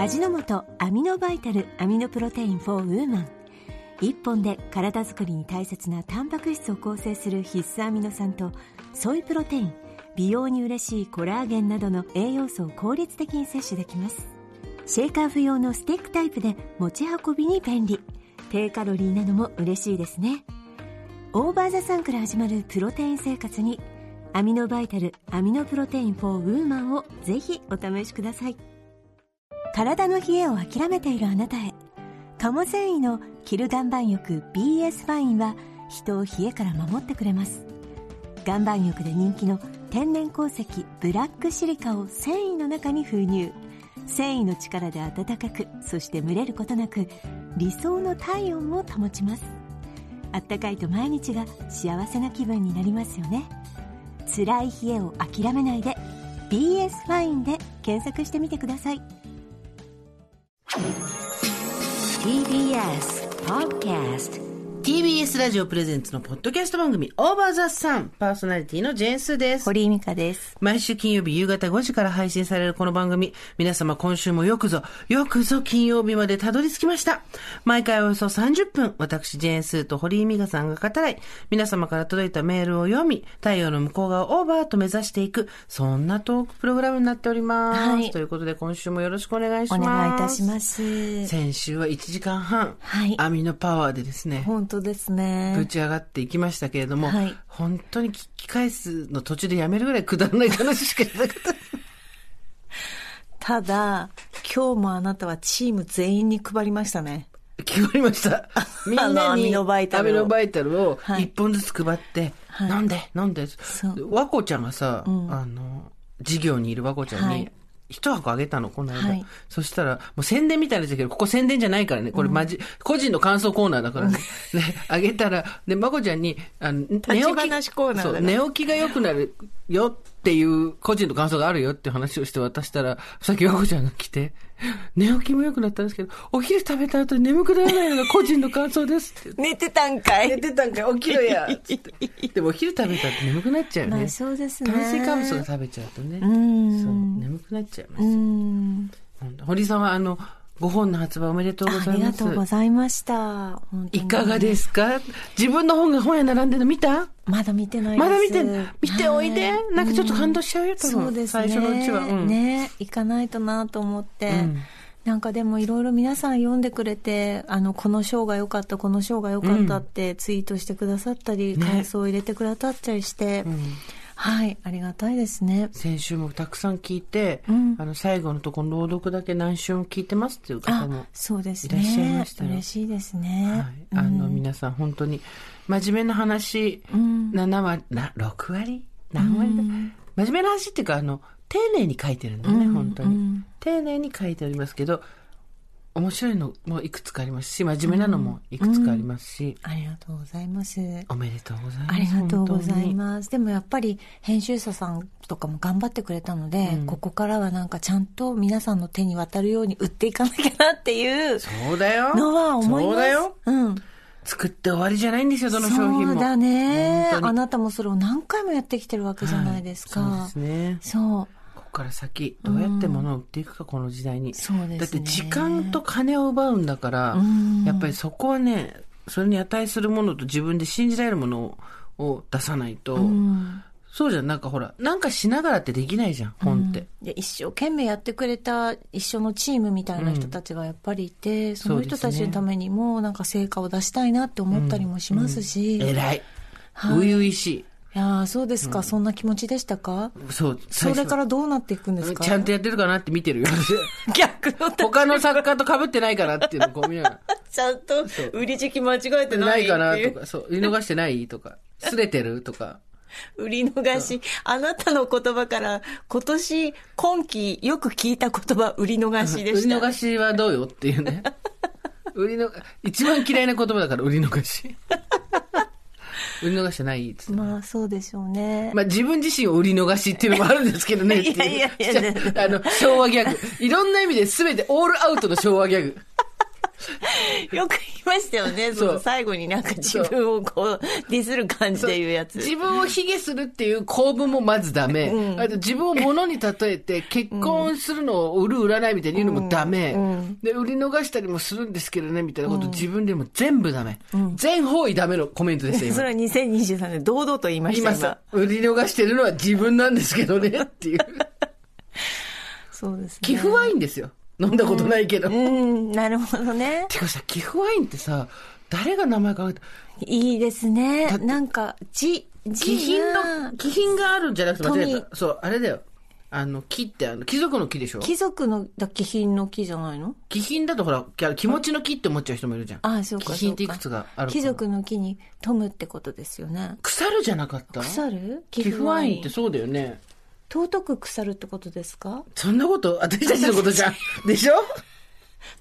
味の素アミノバイタルアミノプロテイン for ウーマン。1本で体づくりに大切なタンパク質を構成する必須アミノ酸とソイプロテイン美容に嬉しいコラーゲンなどの栄養素を効率的に摂取できます。シェイカー不要のスティックタイプで持ち運びに便利。低カロリーなのも嬉しいですね。 OVER THE SUN から始まるプロテイン生活にアミノバイタルアミノプロテイン for ウーマンをぜひお試しください。体の冷えを諦めているあなたへ。鴨繊維のキル岩盤浴 BS ファインは人を冷えから守ってくれます。岩盤浴で人気の天然鉱石ブラックシリカを繊維の中に封入。繊維の力で暖かくそして蒸れることなく理想の体温を保ちます。あったかいと毎日が幸せな気分になりますよね。辛い冷えを諦めないで BS ファインで検索してみてください。TBS Podcast TBS ラジオプレゼンツのポッドキャスト番組オーバーザさんパーソナリティのジェーンスーです。堀井美香です毎週金曜日夕方5時から配信されるこの番組。皆様今週もよくぞ、よくぞ金曜日までたどり着きました。毎回およそ30分、私ジェーンスーと堀井美香さんが語らい、皆様から届いたメールを読み、太陽の向こう側をオーバーと目指していく、そんなトークプログラムになっております。はいということで今週もよろしくお願いしおます。願いいたします先週は1時間半、はいアミノパワーでですね、本当ですぶねち上がっていきましたけれども、はい。本当に聞き返すの途中でやめるぐらいくだらない話しかしなかった。ただ、今日もあなたはチーム全員に配りましたね。決まりました。みんなにアミノバイタルを。アミノバイタルをはい。一本ずつ配って、はい。飲んで、飲んで？和子ちゃんがさ、ん。あの、授業にいる和子ちゃんにはい、一箱あげたの、この間。はいそしたら、もう宣伝みたいなんだけど、ここ宣伝じゃないからね。これマジ、個人の感想コーナーだからね。で、あげたら、で、まこちゃんに、あの、寝起き寝起きが良くなるよっていう個人の感想があるよって話をして渡したら、さっき和子ちゃんが来て、寝起きも良くなったんですけど、お昼食べた後に眠くならないのが個人の感想ですって。寝てたんかい寝てたんかい起きろやつって。でもお昼食べたって眠くなっちゃうよね。まあそうですね炭水化物が食べちゃうとね。んそう、眠くなっちゃいますうよ。ん堀さんはあの、ご本の発売おめでとうござありがいます。とうございました。いかがですか？自分の本が本屋並んでるの見た？まだ見てないです。まだ見てん？見ておいで。はい。なんかちょっと感動しちゃうよ多分。そうですね。最初のうちは。うん。ね行かないとなと思って、うん。なんかでもいろいろ皆さん読んでくれてあのこの章が良かったこの章が良かったってツイートしてくださったり、ね。感想を入れてくださったりして、はいありがたいですね。先週もたくさん聞いて、うん。あの、最後のところ朗読だけ何週も聞いてますっていう方もあ。そうですね。いらっしゃいましたよ。嬉しいですね、はい。あの、皆さん本当に、真面目な話、ん。7割、な、6割？何割？だ、真面目な話っていうか、あの、丁寧に書いてるんだよね、うん。本当に、うん。丁寧に書いておりますけど、面白いのもいくつかありますし、真面目なのもいくつかありますし、ありがとうございますおめでとうございます。ありがとうござい本ます。でもやっぱり編集者さんとかも頑張ってくれたので、うんここからはなんかちゃんと皆さんの手に渡るように売っていかなきゃなっていう。そうだよ。のは思います。そうだよ。うん。作って終わりじゃないんですよ、どの商品も。そうだね。あなたもそれを何回もやってきてるわけじゃないですか。はいそうですね。そう。ここから先、どうやって物を売っていくか、この時代に。そうですね。だって時間と金を奪うんだからうん、やっぱりそこはね、それに値するものと自分で信じられるものをを出さないと、うん。そうじゃん、なんかほら、なんかしながらってできないじゃん、本って。で一生懸命やってくれた一緒のチームみたいな人たちがやっぱりいて、その人たちのためにもなんか成果を出したいなって思ったりもしますし、偉い。初々しい。いやーそうですか、そんな気持ちでしたか？そう、それからどうなっていくんですか？ちゃんとやってるかなって見てるよ。逆の他の作家と被ってないかなっていうのをこう見ながら。ちゃんと売り時期間違えてなないかなとか、そう、見逃してないとか、すれてるとか。売り逃し。あなたの言葉から今年、今期よく聞いた言葉、売り逃しで売りした。逃しはどうよっていうね。売りの、一番嫌いな言葉だから、売り逃し。売り逃してないっつってまあそうでしょうね。まあ自分自身を売り逃しっていうのもあるんですけどね。いやいやいや あの、昭和ギャグ。いろんな意味で全てオールアウトの昭和ギャグ。よく言いましたよね。その最後になんか自分をこう、ディスる感じで言うやつ。自分を卑下するっていう構文もまずダメ。あと自分を物に例えて結婚するのを売る売らないみたいに言うのもダメ。で、売り逃したりもするんですけどね、みたいなこと自分でも全部ダメ。全方位ダメのコメントですよ、今。それは2023年堂々と言いました今さ、売り逃してるのは自分なんですけどね、っていう。そうですね。寄付ワインですよ。飲んだことないけど。うん、なるほどね。てかさ、寄付ワインってさ、誰が名前かけたいいですねなんか、じ、じ気品がの、気品があるんじゃなくて間違え富た。そう、あれだよ。あの、木って、あの、貴族の木でしょ？貴族のだ気品の木じゃないの？気品だとほら、き気持ちの木って思っちゃう人もいるじゃん。ああ、そうか。気品っていくつがある貴族の木に富むってことですよね。腐るじゃなかった？腐る？寄付ワインってそうだよね。尊く腐るってことですか？そんなこと、私たちのことじゃん。でしょ？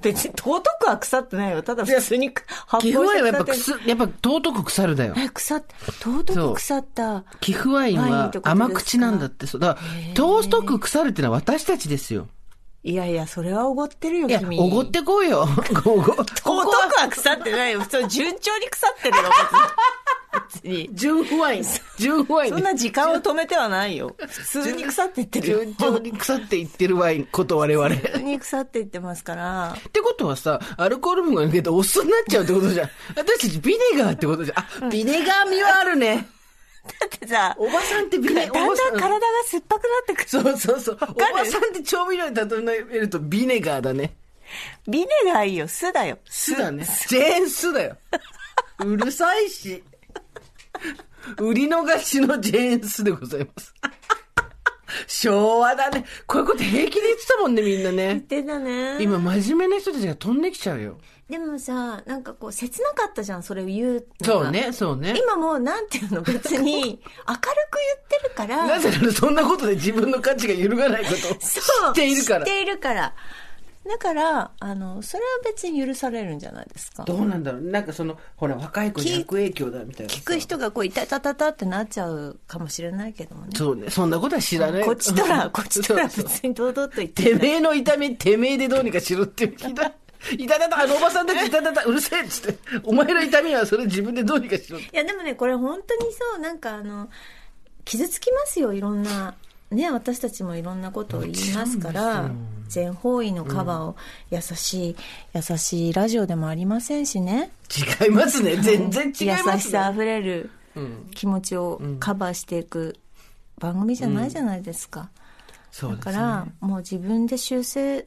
別に尊くは腐ってないよ。ただ普通に発寄付ワインはやっぱ腐やっぱ尊く腐るだよ。え、腐っ、尊く腐った。寄付ワインは甘口なんだって。そう。だから、尊く腐るってのは私たちですよ。いやいや、それはおごってるよ、いや、君。おごってこうよ。おご、こ尊こくは腐ってないよ。普通、順調に腐ってるよ、別に。純不ワイン。純不ワイン。そんな時間を止めてはないよ。普通に腐っていってるよ。順調に腐っていってるワインこと我々。っ普通に腐っていってますから。てことはさ、アルコール分が抜けてお酢になっちゃうってことじゃん。私たちビネガーってことじゃん。あ、ビネガー味はあるね。だってさ、おばさんってビネ、だんだんおばさ体が酸っぱくなってくる。そうそうそう。おばさんって調味料に例えるとビネガーだね。ビネガーいいよ、酢だよ。酢だね。ジェーン酢だよ。うるさいし。売り逃しのジェーン酢でございます。昭和だね。こういうこと平気で言ってたもんね、みんなね。言ってたね。今、真面目な人たちが飛んできちゃうよ。でもさ、なんかこう、切なかったじゃん、それを言うそう。ね、そうね。今もう、なんていうの、別に、明るく言ってるから。なぜならそんなことで自分の価値が揺るがないことを知っているから知っ。ているから。だから、あの、それは別に許されるんじゃないですか。どうなんだろう。なんかその、ほら、若い子に悪影響だみたいなさ。聞く人がこう、いたたたたってなっちゃうかもしれないけどもね。そうね。そんなことは知らない。こっちとら、こっちとら別に堂々と言っててめえの痛み、てめえでどうにかしろってひどい。いたたた、あのおばさんたちいたたた、うるせえっつって。お前の痛みはそれ自分でどうにかしろ。いや、でもね、これ本当にそう、なんかあの、傷つきますよ、いろんな。ね、私たちもいろんなことを言いますから、全方位のカバーを優しい、優しいラジオでもありませんしね。違いますね。全然違い優ますね。しさあふれるうん気持ちをカバーしていく番組じゃないじゃないですか。だそうですね。から、もう自分で修正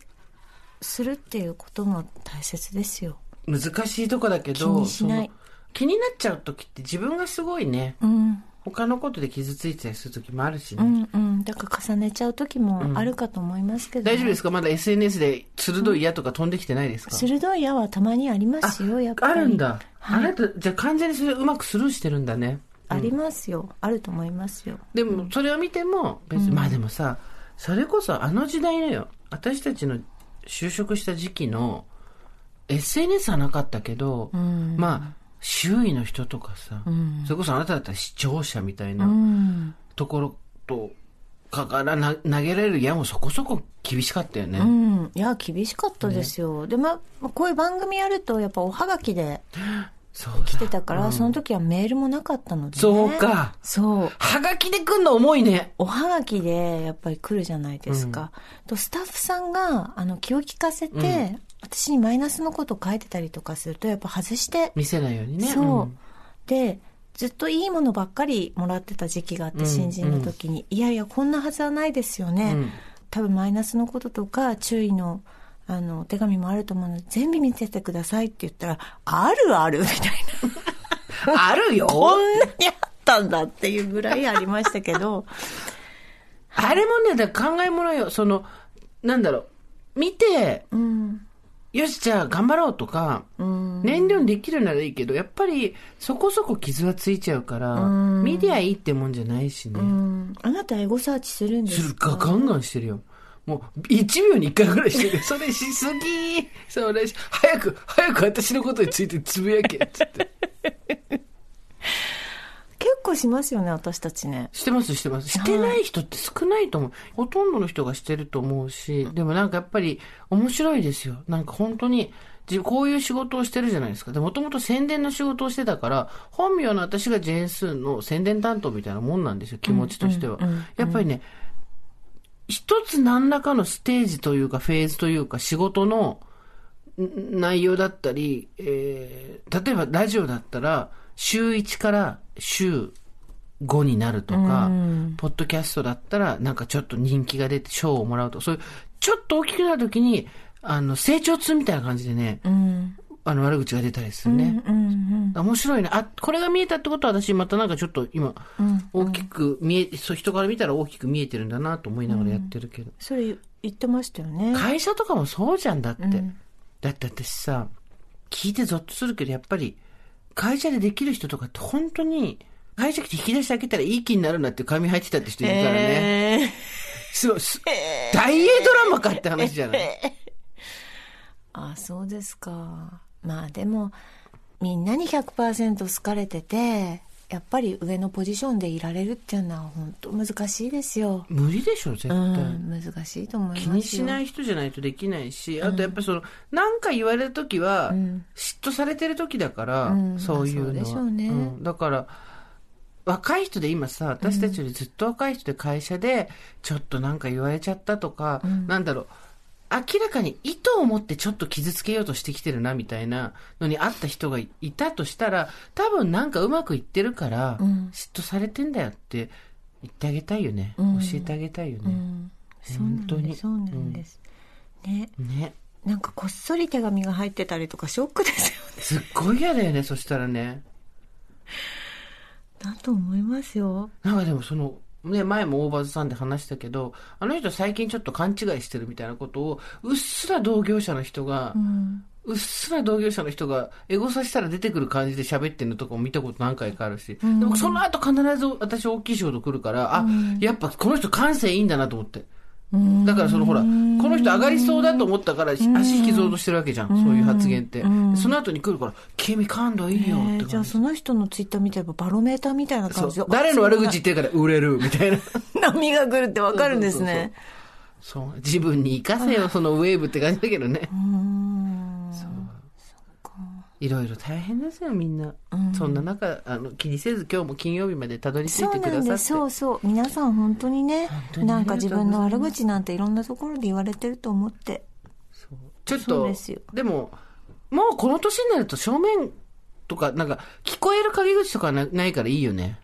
するっていうことも大切ですよ。難しいとこだけど、気にしない気になっちゃう時って自分がすごいね、うん。他のことで傷ついてたりする時もあるしね。うんうん。だから重ねちゃう時もあるかと思いますけど、ね大丈夫ですか？まだ SNS で鋭い矢とか飛んできてないですか、鋭い矢はたまにありますよ、やっぱり。あるんだ。はいあなた、じゃあ完全にそれうまくスルーしてるんだね。ありますよ。あると思いますよ。でも、それを見ても、別に、まあでもさ、それこそあの時代のよ、私たちの就職した時期の、SNS はなかったけど、まあ、周囲の人とかさ、それこそあなただったら視聴者みたいなうん。ところと、かからな投げられる矢もそこそこ厳しかったよね。うん。いや、厳しかったですよ。で、まあ、こういう番組やると、やっぱおはがきで来てたから、その時はメールもなかったので、ね。そうか。そう。はがきで来んの重いね。おはがきでやっぱり来るじゃないですか。とスタッフさんがあの気を利かせて、私にマイナスのことを書いてたりとかするとやっぱ外して、見せないようにね。そう、ん。でずっといいものばっかりもらってた時期があって、新人の時に、いやいやこんなはずはないですよね、うん。多分マイナスのこととか注意のあのお手紙もあると思うので全部見ててくださいって言ったらあるあるみたいな。あるよ。こんなにあったんだっていうぐらいありましたけど。あれもね、だ考えものよ。その、なんだろう。見て、うんよし、じゃあ頑張ろうとか、うん燃料にできるならいいけど、やっぱりそこそこ傷はついちゃうから、うん見りゃいいってもんじゃないしね。うんあなたエゴサーチするんですするかか、ガンガンしてるよ。もう、1秒に1回ぐらいしてる。それしすぎそれし、早く、早く私のことについてつぶやけ、つって。結構しますよね、私たちね。してます、してます。してない人って少ないと思う。ほとんどの人がしてると思うし、でもなんかやっぱり面白いですよ。なんか本当に、じこういう仕事をしてるじゃないですか。で、もともと宣伝の仕事をしてたから、本名の私がジェーンスーの宣伝担当みたいなもんなんですよ、気持ちとしては。やっぱりね、一つ何らかのステージというか、フェーズというか、仕事のん内容だったり、えー例えばラジオだったら、週1から週5になるとか、ポッドキャストだったら、なんかちょっと人気が出て賞をもらうと、そういう、ちょっと大きくなるときに、あの、成長痛みたいな感じでね、うん。あの、悪口が出たりするね。うんうん。面白いね。あ、これが見えたってことは私またなんかちょっと今、大きく見え、そう人から見たら大きく見えてるんだなと思いながらやってるけど。それ言ってましたよね。会社とかもそうじゃんだって。んだって私さ、聞いてゾッとするけど、やっぱり、会社でできる人とかって本当に、会社来て引き出してあげたらいい気になるなっていう紙入ってたって人いるからね。えすごい、す大英ドラマかって話じゃない？ーあ、そうですか。まあでも、みんなに100%好かれてて、やっぱり上のポジションでいられるっていうのは本当難しいですよ。無理でしょ、絶対。うん、難しいと思いますよ。気にしない人じゃないとできないし、あとやっぱりその、なんか言われるときは、ん嫉妬されてるときだから、うんそういうのは。まあそうでしょうねんだから、若い人で今さ、私たちよりずっと若い人で会社で、ちょっとなんか言われちゃったとか、なんだろう、明らかに意図を持ってちょっと傷つけようとしてきてるな、みたいなのに会った人がいたとしたら、多分なんかうまくいってるから、ん嫉妬されてんだよって言ってあげたいよね。ん教えてあげたいよね。うん、本当に。そうなんです。ね。ね。なんかこっそり手紙が入ってたりとかショックですよね。すっごい嫌だよね、そしたらね。だと思いますよ。なんかでもその、ね、前も大場さんで話したけど、あの人最近ちょっと勘違いしてるみたいなことを、うっすら同業者の人が、うん。うっすら同業者の人が、エゴサしたら出てくる感じで喋ってるのとかも見たこと何回かあるし、でもその後必ず私大きい仕事来るから、あ、やっぱこの人感性いいんだなと思って。うんだからそのほら、この人上がりそうだと思ったから、足引きずろうとしてるわけじゃん、そういう発言って。その後に来るから、君感度いいよってえー感じ。じゃあその人のツイッター見てればバロメーターみたいな感じで。誰の悪口言ってるから売れる みたいな。あ波が来るってわかるんですね。そう。自分に活かせよ、そのウェーブって感じだけどね。う。いろいろ大変ですよ、みんな。そんな中、あの、気にせず今日も金曜日までたどり着いてくださって。なんです。そうそう。皆さん本当にね、当になんか自分の悪口なんていろんなところで言われてると思って。ちょっと、でも、もうこの年になると正面とか、なんか、聞こえる陰口とかなないからいいよね。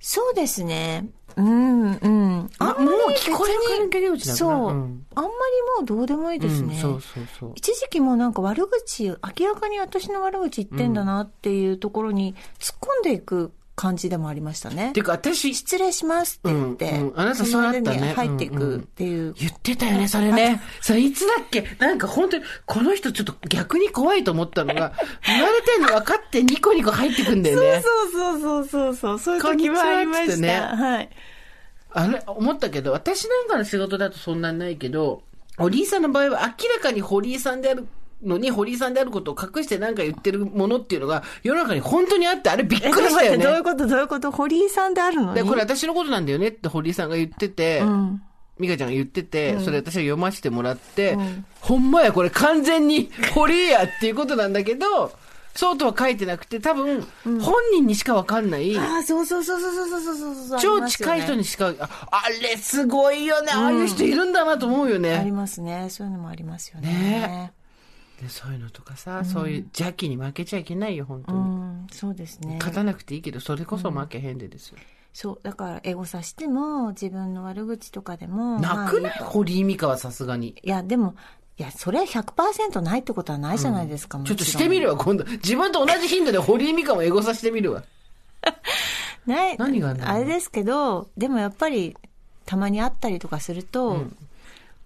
そうですね。うん、うん。あんまりもう聞こえる陰口だそう。から。あんまりもうどうでもいいですね。うん、そうそうそう。一時期もなんか悪口、明らかに私の悪口言ってんだなっていうところに突っ込んでいく感じでもありましたねて。いうか、私、失礼しますって言って、うんうんあなたそうだったねに入っていくっていう。言ってたよね、それね。それいつだっけ？なんか本当に、この人ちょっと逆に怖いと思ったのが、言われてんの分かってニコニコ入ってくんだよね。そうそうそうそうそう、そういう時もありました。ねはい。あれ、思ったけど、私なんかの仕事だとそんなにないけど、堀井さんの場合は明らかに堀井さんであるのに堀井さんであることを隠してなんか言ってるものっていうのが、世の中に本当にあって、あれびっくりしたよね。どういうこと？どういうこと？堀井さんであるの？にで、これ私のことなんだよねって堀井さんが言ってて、うん。美香ちゃんが言ってて、それ私は読ませてもらって、うん、ほんまや、これ完全に堀江やっていうことなんだけど、そうとは書いてなくて、多分、本人にしかわかんない。うん、ああ、そうそうそうそうそうそうそう。超近い人にしか、ああれすごいよね、ああいう人いるんだなと思うよね。ありますね。そういうのもありますよね。ね。そういうのとかさ、そういう邪気に負けちゃいけないよ、本当うに。ん、そうですね。勝たなくていいけど、それこそ負けへんでですよ。そう、だからエゴさしても、自分の悪口とかでも。まあなくない堀井美香はさすがに。いや、でも、いや、それは100%ないってことはないじゃないですか、もちょっとしてみるわ、今度。自分と同じ頻度で堀井美香もエゴさしてみるわ。ない。何があれですけど、でもやっぱり、たまに会ったりとかすると、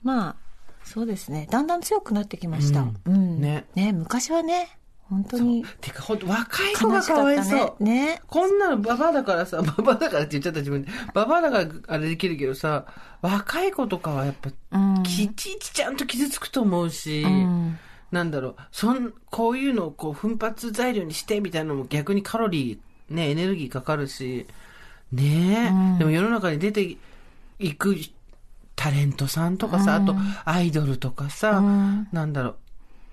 まあ、そうですね。だんだん強くなってきました。ううんん。ねね。昔はね、本当にてか、ほんと、若い子がかわいそう。ね。ね。こんなのババアだからさ、ババアだからって言っちゃった自分で。ババアだからあれできるけどさ、若い子とかはやっぱ、うん。きちいちちゃんと傷つくと思うし、うんなんだろう、そん、こういうのをこう奮発材料にしてみたいなのも逆にカロリーね、エネルギーかかるし、ねえ、でも世の中に出ていくタレントさんとかさ、あとアイドルとかさ、なんだろ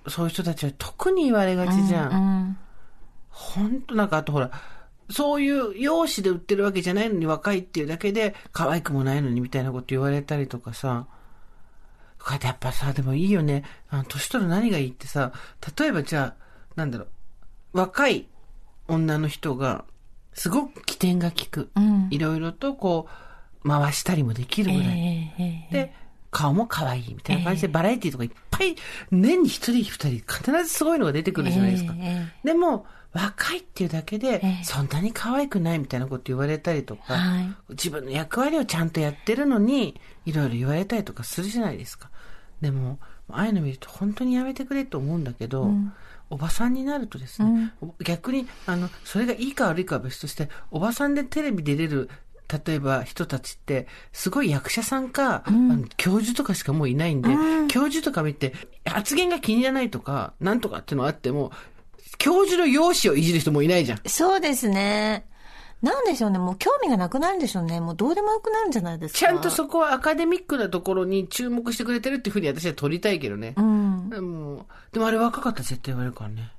う、そういう人たちは特に言われがちじゃん。うんほんとなんかあとほら、そういう容姿で売ってるわけじゃないのに若いっていうだけで可愛くもないのにみたいなこと言われたりとかさ。こうやってやっぱさ、でもいいよね。あの、年取る何がいいってさ、例えばじゃあ、なんだろう、若い女の人が、すごく起点が効く。うんいろいろとこう、回したりもできるえぐらい。えええで、顔も可愛いみたいな感じで、バラエティとかいっぱい、年に一人二人必ずすごいのが出てくるじゃないですか。ええでも、若いっていうだけでええ、そんなに可愛くないみたいなこと言われたりとか、はい。自分の役割をちゃんとやってるのに、いろいろ言われたりとかするじゃないですか。でも、ああいうの見ると本当にやめてくれと思うんだけど、おばさんになるとですね、逆に、あの、それがいいか悪いかは別として、おばさんでテレビ出れる、例えば人たちって、すごい役者さんか、あの教授とかしかもういないんで、教授とか見て、発言が気に入らないとか、なんとかっていうのがあっても、教授の容姿をいじる人もいないじゃん。そうですね。なんでしょうね。もう興味がなくなるんでしょうね。もうどうでもよくなるんじゃないですか。ちゃんとそこはアカデミックなところに注目してくれてるっていうふうに私は取りたいけどね。うん。でも、でもあれ若かったら絶対言われるからね。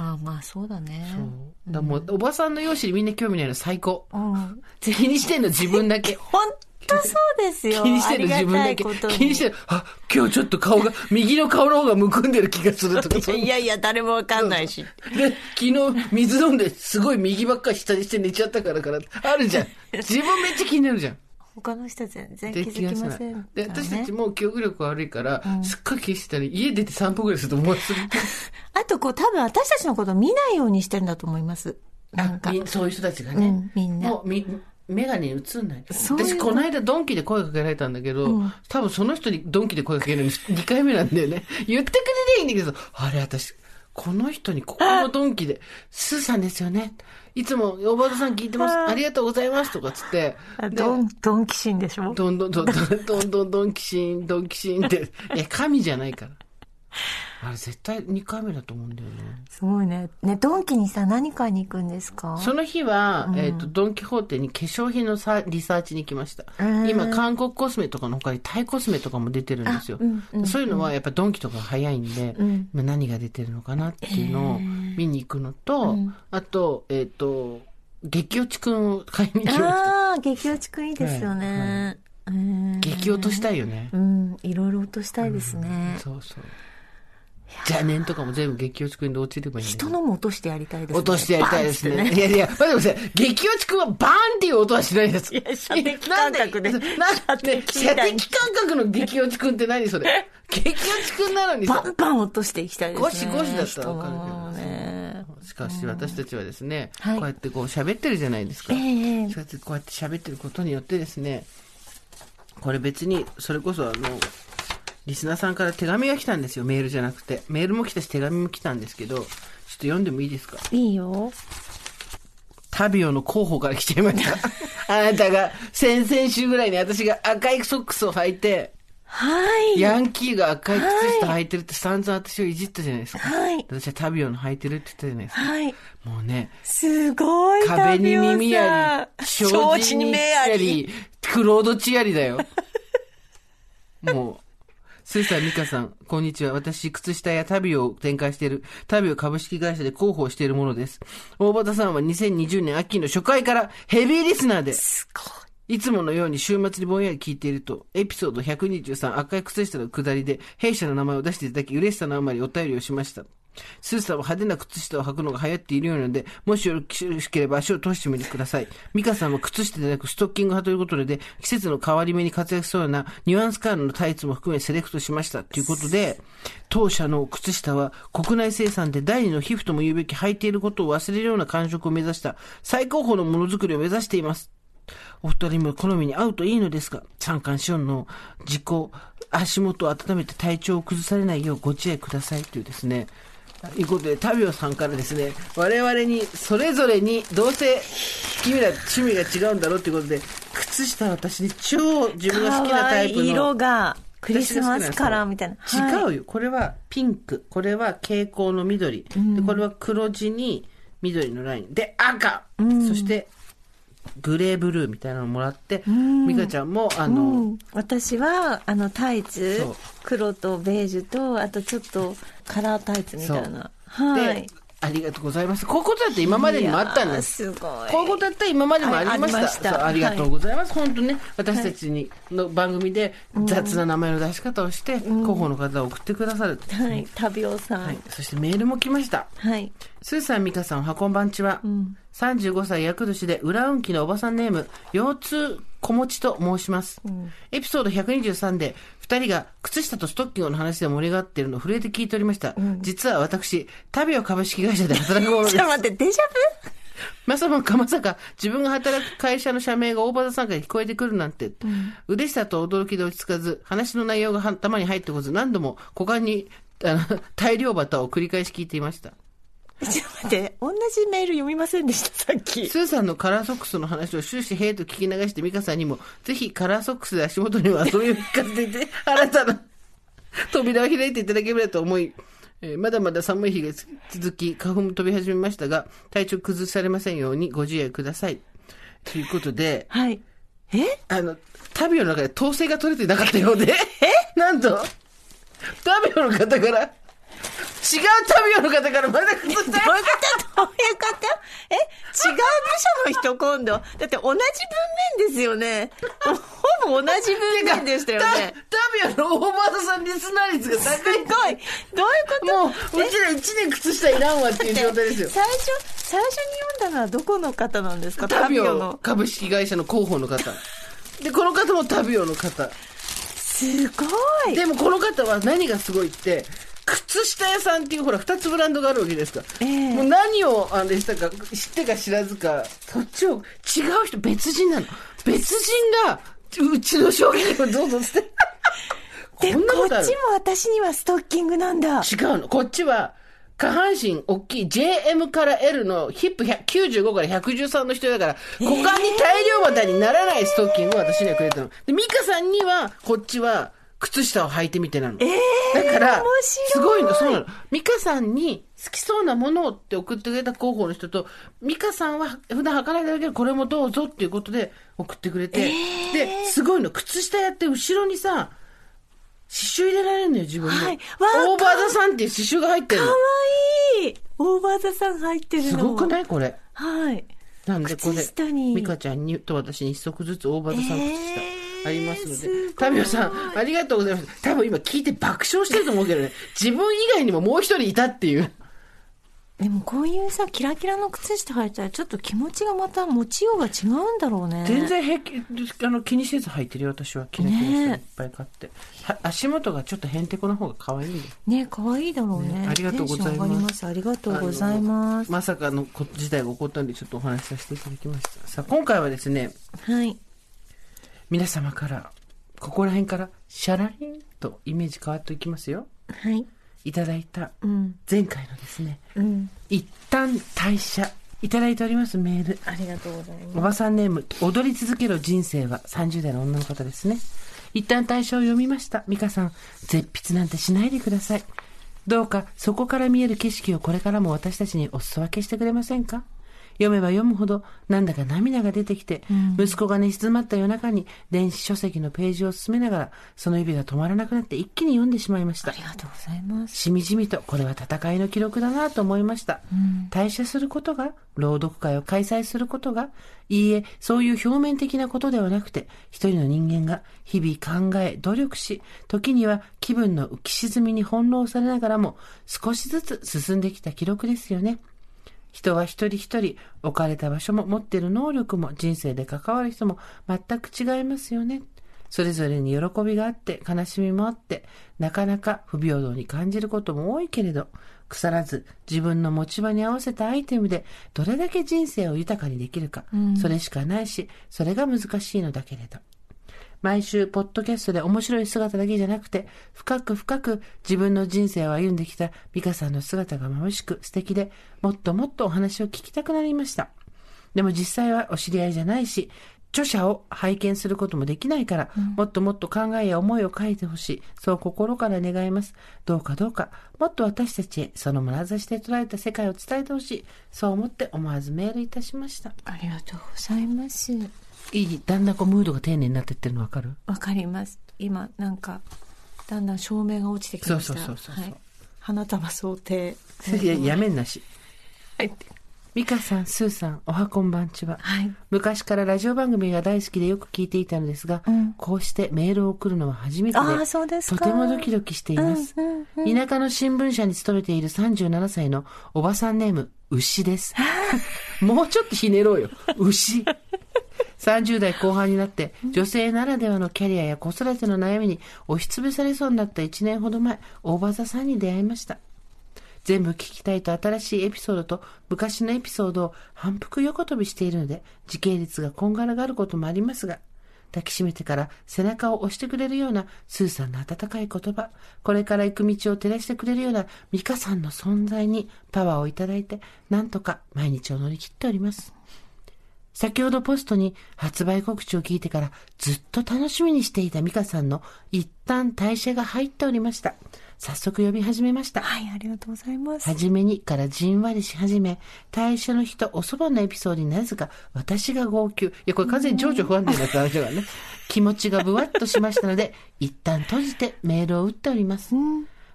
ああ、まあそうだね。そう。だもう、おばさんの容姿にみんな興味ないの最高。うん。気にしてんの自分だけ。本当そうですよ。気にしてる自分だけ。気にしてる。あ、今日ちょっと顔が、右の顔の方がむくんでる気がするとか、いやいや、誰もわかんないし。で、昨日水飲んですごい右ばっかり下にして寝ちゃったからから、あるじゃん。自分めっちゃ気になるじゃん。他の人全然気でづきません。で、私たちも記憶力悪いから、すっごい気にしてたら、家出て散歩ぐらいすると思いす。る。あと、こう、多分私たちのことを見ないようにしてるんだと思います。なんか。みそういう人たちがね。うん、みんな。もうみ眼鏡に映んない。私この間ドンキで声かけられたんだけど、多分その人にドンキで声かけるのに 2回目なんだよね。言ってくれりゃいいんだけどあれ私この人にここのドンキで「スーさんですよね」いつもおばあさん聞いてます。ありがとうございますとかつって。でドン、ドンキシンでしょ？どんどんどんどんどんどんどんキシン、ドンキシンって。いや、神じゃないから。あれ絶対2回目だと思うんだよね。すごいね。ね、ドンキにさ、何買いに行くんですか？その日は、えっ、と、ドンキホーテに化粧品のさリサーチに来ました。ー今、韓国コスメとかの他にタイコスメとかも出てるんですよ。あうんうんそういうのはやっぱドンキとかが早いんで、ん今何が出てるのかなっていうのを見に行くのと、あと、えっ、と、激落ちくんを買いに行きました。ああ、激落ちくんいいですよね。うん激落としたいよね。うん、いろいろ落としたいですね。そうそう。邪念とかも全部激落ちくんで落ちればいい人のも落としてやりたいですね。落としてやりたいですね。バーンっていやいや、待ってください。激落ちくんはバーンっていう音はしないです。いや射的感覚でなんで射的感覚の激落ちくんって何それ？激落ちくんなのにさバン。バン落としていきたいですね。ゴシゴシだったらわかるけどね。しかし私たちはですね、はいこうやってこう喋ってるじゃないですか。ええそうやってこうやって喋ってることによってですね、これ別に、それこそあの、リスナーさんから手紙が来たんですよ、メールじゃなくて。メールも来たし手紙も来たんですけど、ちょっと読んでもいいですか？いいよ。タビオの候補から来ちゃいました。あなたが、先々週ぐらいに私が赤いソックスを履いて、はい。ヤンキーが赤い靴下履いてるって散々私をいじったじゃないですか。はい。私はタビオの履いてるって言ったじゃないですか。はい。もうね、すごい。壁に耳あり、障子に。目あり、クロードチアリだよ。もう、スーさん、ミカさん、こんにちは。私、靴下やタビオを展開している、タビオ株式会社で広報しているものです。大畑さんは2020年秋の初回からヘビーリスナーで、すごい。いつものように週末にぼんやり聞いていると、エピソード123赤い靴下の下りで、弊社の名前を出していただき、嬉しさのあまりお便りをしました。スーさんは派手な靴下を履くのが流行っているようなので、もしよろしければ足を通してみてください。ミカさんは靴下でなくストッキング派ということで、季節の変わり目に活躍しそうなニュアンスカールのタイツも含めセレクトしました。ということで、当社の靴下は国内生産で第二の皮膚とも言うべき履いていることを忘れるような感触を目指した最高峰のものづくりを目指しています。お二人も好みに合うといいのですが、三寒四温の自己、足元を温めて体調を崩されないようご自愛くださいというですね、いうことで、タビオさんからですね、我々に、それぞれに、どうせ、君ら趣味が違うんだろうということで、靴下私に超自分が好きなタイプの。色が、クリスマスカラーみたいな。違うよ。これはピンク。これは蛍光の緑。で、これは黒地に、緑のライン。で、赤、そして、グレーブルーみたいなのもらって、美香ちゃんも、あの、うん。私はあのタイツ黒とベージュとあとちょっとカラータイツみたいな。はでい、ありがとうございます。こういうことだって今までにもあったんです。すごい。こういうことだったら今までもありました。はいあた。ありがとうございます。本当ね、私たちに、の番組で雑な名前の出し方をして、候補の方を送ってくださる。はい。旅をさん。ははい。い、そしてメールも来ました。スーさん、ミカさん、おはこんばんちは。35歳厄年で裏運気のおばさんネーム、腰痛小持ちと申します。エピソード123で、二人が靴下とストッキングの話で盛り上がっているのを震えて聞いておりました。実は私、タビオ株式会社で働くものです ちょっ。と待ってデジャ まさかまさか自分が働く会社の社名が大場さんから聞こえてくるなんて、嬉しさと驚きで落ち着かず、話の内容が頭に入ってこず、何度も股間にあの大量バタを繰り返し聞いていました。ブ ちょっと待って同じメール読みませんでしたさっき。スーさんのカラーソックスの話を終始へーと聞き流して美香さんにも、ぜひカラーソックスで足元には遊びを聞かせていて、新たな 扉を開いていただければと思い、えーまだまだ寒い日が続き、花粉も飛び始めましたが、体調崩されませんようにご自愛ください。ということで、はい。え？あの、タビオの中で統制が取れてなかったようで、え？なんと、タビオの方から、違うタビオの方からまだ靴どういうこと？下どういうこと？え？違う部署の人今度？だって同じ文面ですよね。ほぼ同じ文面でしたよね。タタビオの大場さんリスナー率がす高い。ごい。どういうこと？もう、うちら1年靴下いらんわっていう状態ですよ。最初最初に読んだのはどこの方なんですか？タビオの。株式会社の広報の方。で、この方もタビオの方。すごい。でもこの方は何がすごいって、靴下屋さんっていうほら二つブランドがあるわけですから。ええもう何をあれしたか知ってか知らずか、そっちを違う人、別人なの。別人がうちの商品をどうぞ捨て。でこんなここっちも私にはストッキングなんだ違うの。こっちは、下半身大きい JM から L のヒップ100 95から113の人だから、股間に大量股にならないストッキングを私にはくれたの。で、ミカさんには、こっちは、靴下を履いてみてなの。だからすごいの、そうなの。ミカさんに好きそうなものをって送ってくれた広報の人と、ミカさんは普段履かないだけど、これもどうぞっていうことで送ってくれて、で、すごいの。靴下やって後ろにさ、刺繍入れられるのよ、自分の。はいわオーバーザさんっていう刺繍が入ってるのかわ。いいオーバーザさん入ってるのすごくない？これ。はいなんでこれ靴下、にミカちゃんにと私に一足ずつオーバーザさん靴下えーありますので、タビオさん、ありがとうございます。多分今聞いて爆笑してると思うけどね、自分以外にももう一人いたっていう。でもこういうさキラキラの靴下履いたらちょっと気持ちがまた持ちようが違うんだろうね全然平気、あの、気にせず履いてるよ、私は。キラキラしていねっぱい買って。は足元がちょっとへんてこの方が可愛いよ。ね可愛いだろうねねありがとうございますありがとうございますまさかの事態が起こったんで、ちょっとお話しさせていただきました。さあ、今回はですね、はい皆様から、ここら辺から、シャラリンとイメージ変わっていきますよ。はいいただいた、うん前回のですね、うん一旦退社、いただいておりますメール。ありがとうございますおばさんネーム、踊り続ける人生は30代の女の方ですね。一旦対象を読みました。美香さん、絶筆なんてしないでください。どうか、そこから見える景色をこれからも私たちにお裾分けしてくれませんか？読めば読むほど、なんだか涙が出てきて、息子が寝静まった夜中に電子書籍のページを進めながら、その指が止まらなくなって一気に読んでしまいました。あ。りがとうございます。しみじみとこれは戦いの記録だなと思いました、退社することが朗読会を開催することがいいえそういう表面的なことではなくて一人の人間が日々考え努力し時には気分の浮き沈みに翻弄されながらも少しずつ進んできた記録ですよね人は一人一人置かれた場所も持っている能力も人生で関わる人も全く違いますよね。それぞれに喜びがあって悲しみもあってなかなか不平等に感じることも多いけれど腐らず自分の持ち場に合わせたアイテムでどれだけ人生を豊かにできるか、それしかないしそれが難しいのだけれど毎週、ポッドキャストで面白い姿だけじゃなくて、深く深く自分の人生を歩んできた美香さんの姿が眩しく素敵で、もっともっとお話を聞きたくなりました。でも実際はお知り合いじゃないし、著者を拝見することもできないから、もっともっと考えや思いを書いてほしい。そう心から願います。どうかどうか、もっと私たちへその眼差しで捉えた世界を伝えてほしい。そう思って思わずメールいたしました。ありがとうございます。いい、だんだんこうムードが丁寧になってってるのわかるわかります。今、なんか、だんだん照明が落ちてきました。そうそうそうそうはい。花束想定。いや、やめんなし。はい。ミカさん、スーさん、おはこんばんちは。はい。昔からラジオ番組が大好きでよく聞いていたのですが、うんこうしてメールを送るのは初めてで、そうです。とてもドキドキしています。うんうんうん田舎の新聞社に勤めている37歳のおばさんネーム、牛です。もうちょっとひねろうよ。牛。30代後半になって、女性ならではのキャリアや子育ての悩みに押しつぶされそうになった1年ほど前、大場座さんに出会いました。全部聞きたいと新しいエピソードと昔のエピソードを反復横跳びしているので、時系列がこんがらがることもありますが、抱きしめてから背中を押してくれるようなスーさんの温かい言葉、これから行く道を照らしてくれるようなミカさんの存在にパワーをいただいて、なんとか毎日を乗り切っております。先ほどポストに発売告知を聞いてからずっと楽しみにしていたミカさんの一旦代謝が入っておりました。早速呼び始めました。はい、ありがとうございます。はじめにからじんわりし始め、退社の日とおそばのエピソードになぜか私が号泣。いや、これ完全に情緒不安定な話だからね。気持ちがぶわっとしましたので、一旦閉じてメールを打っております。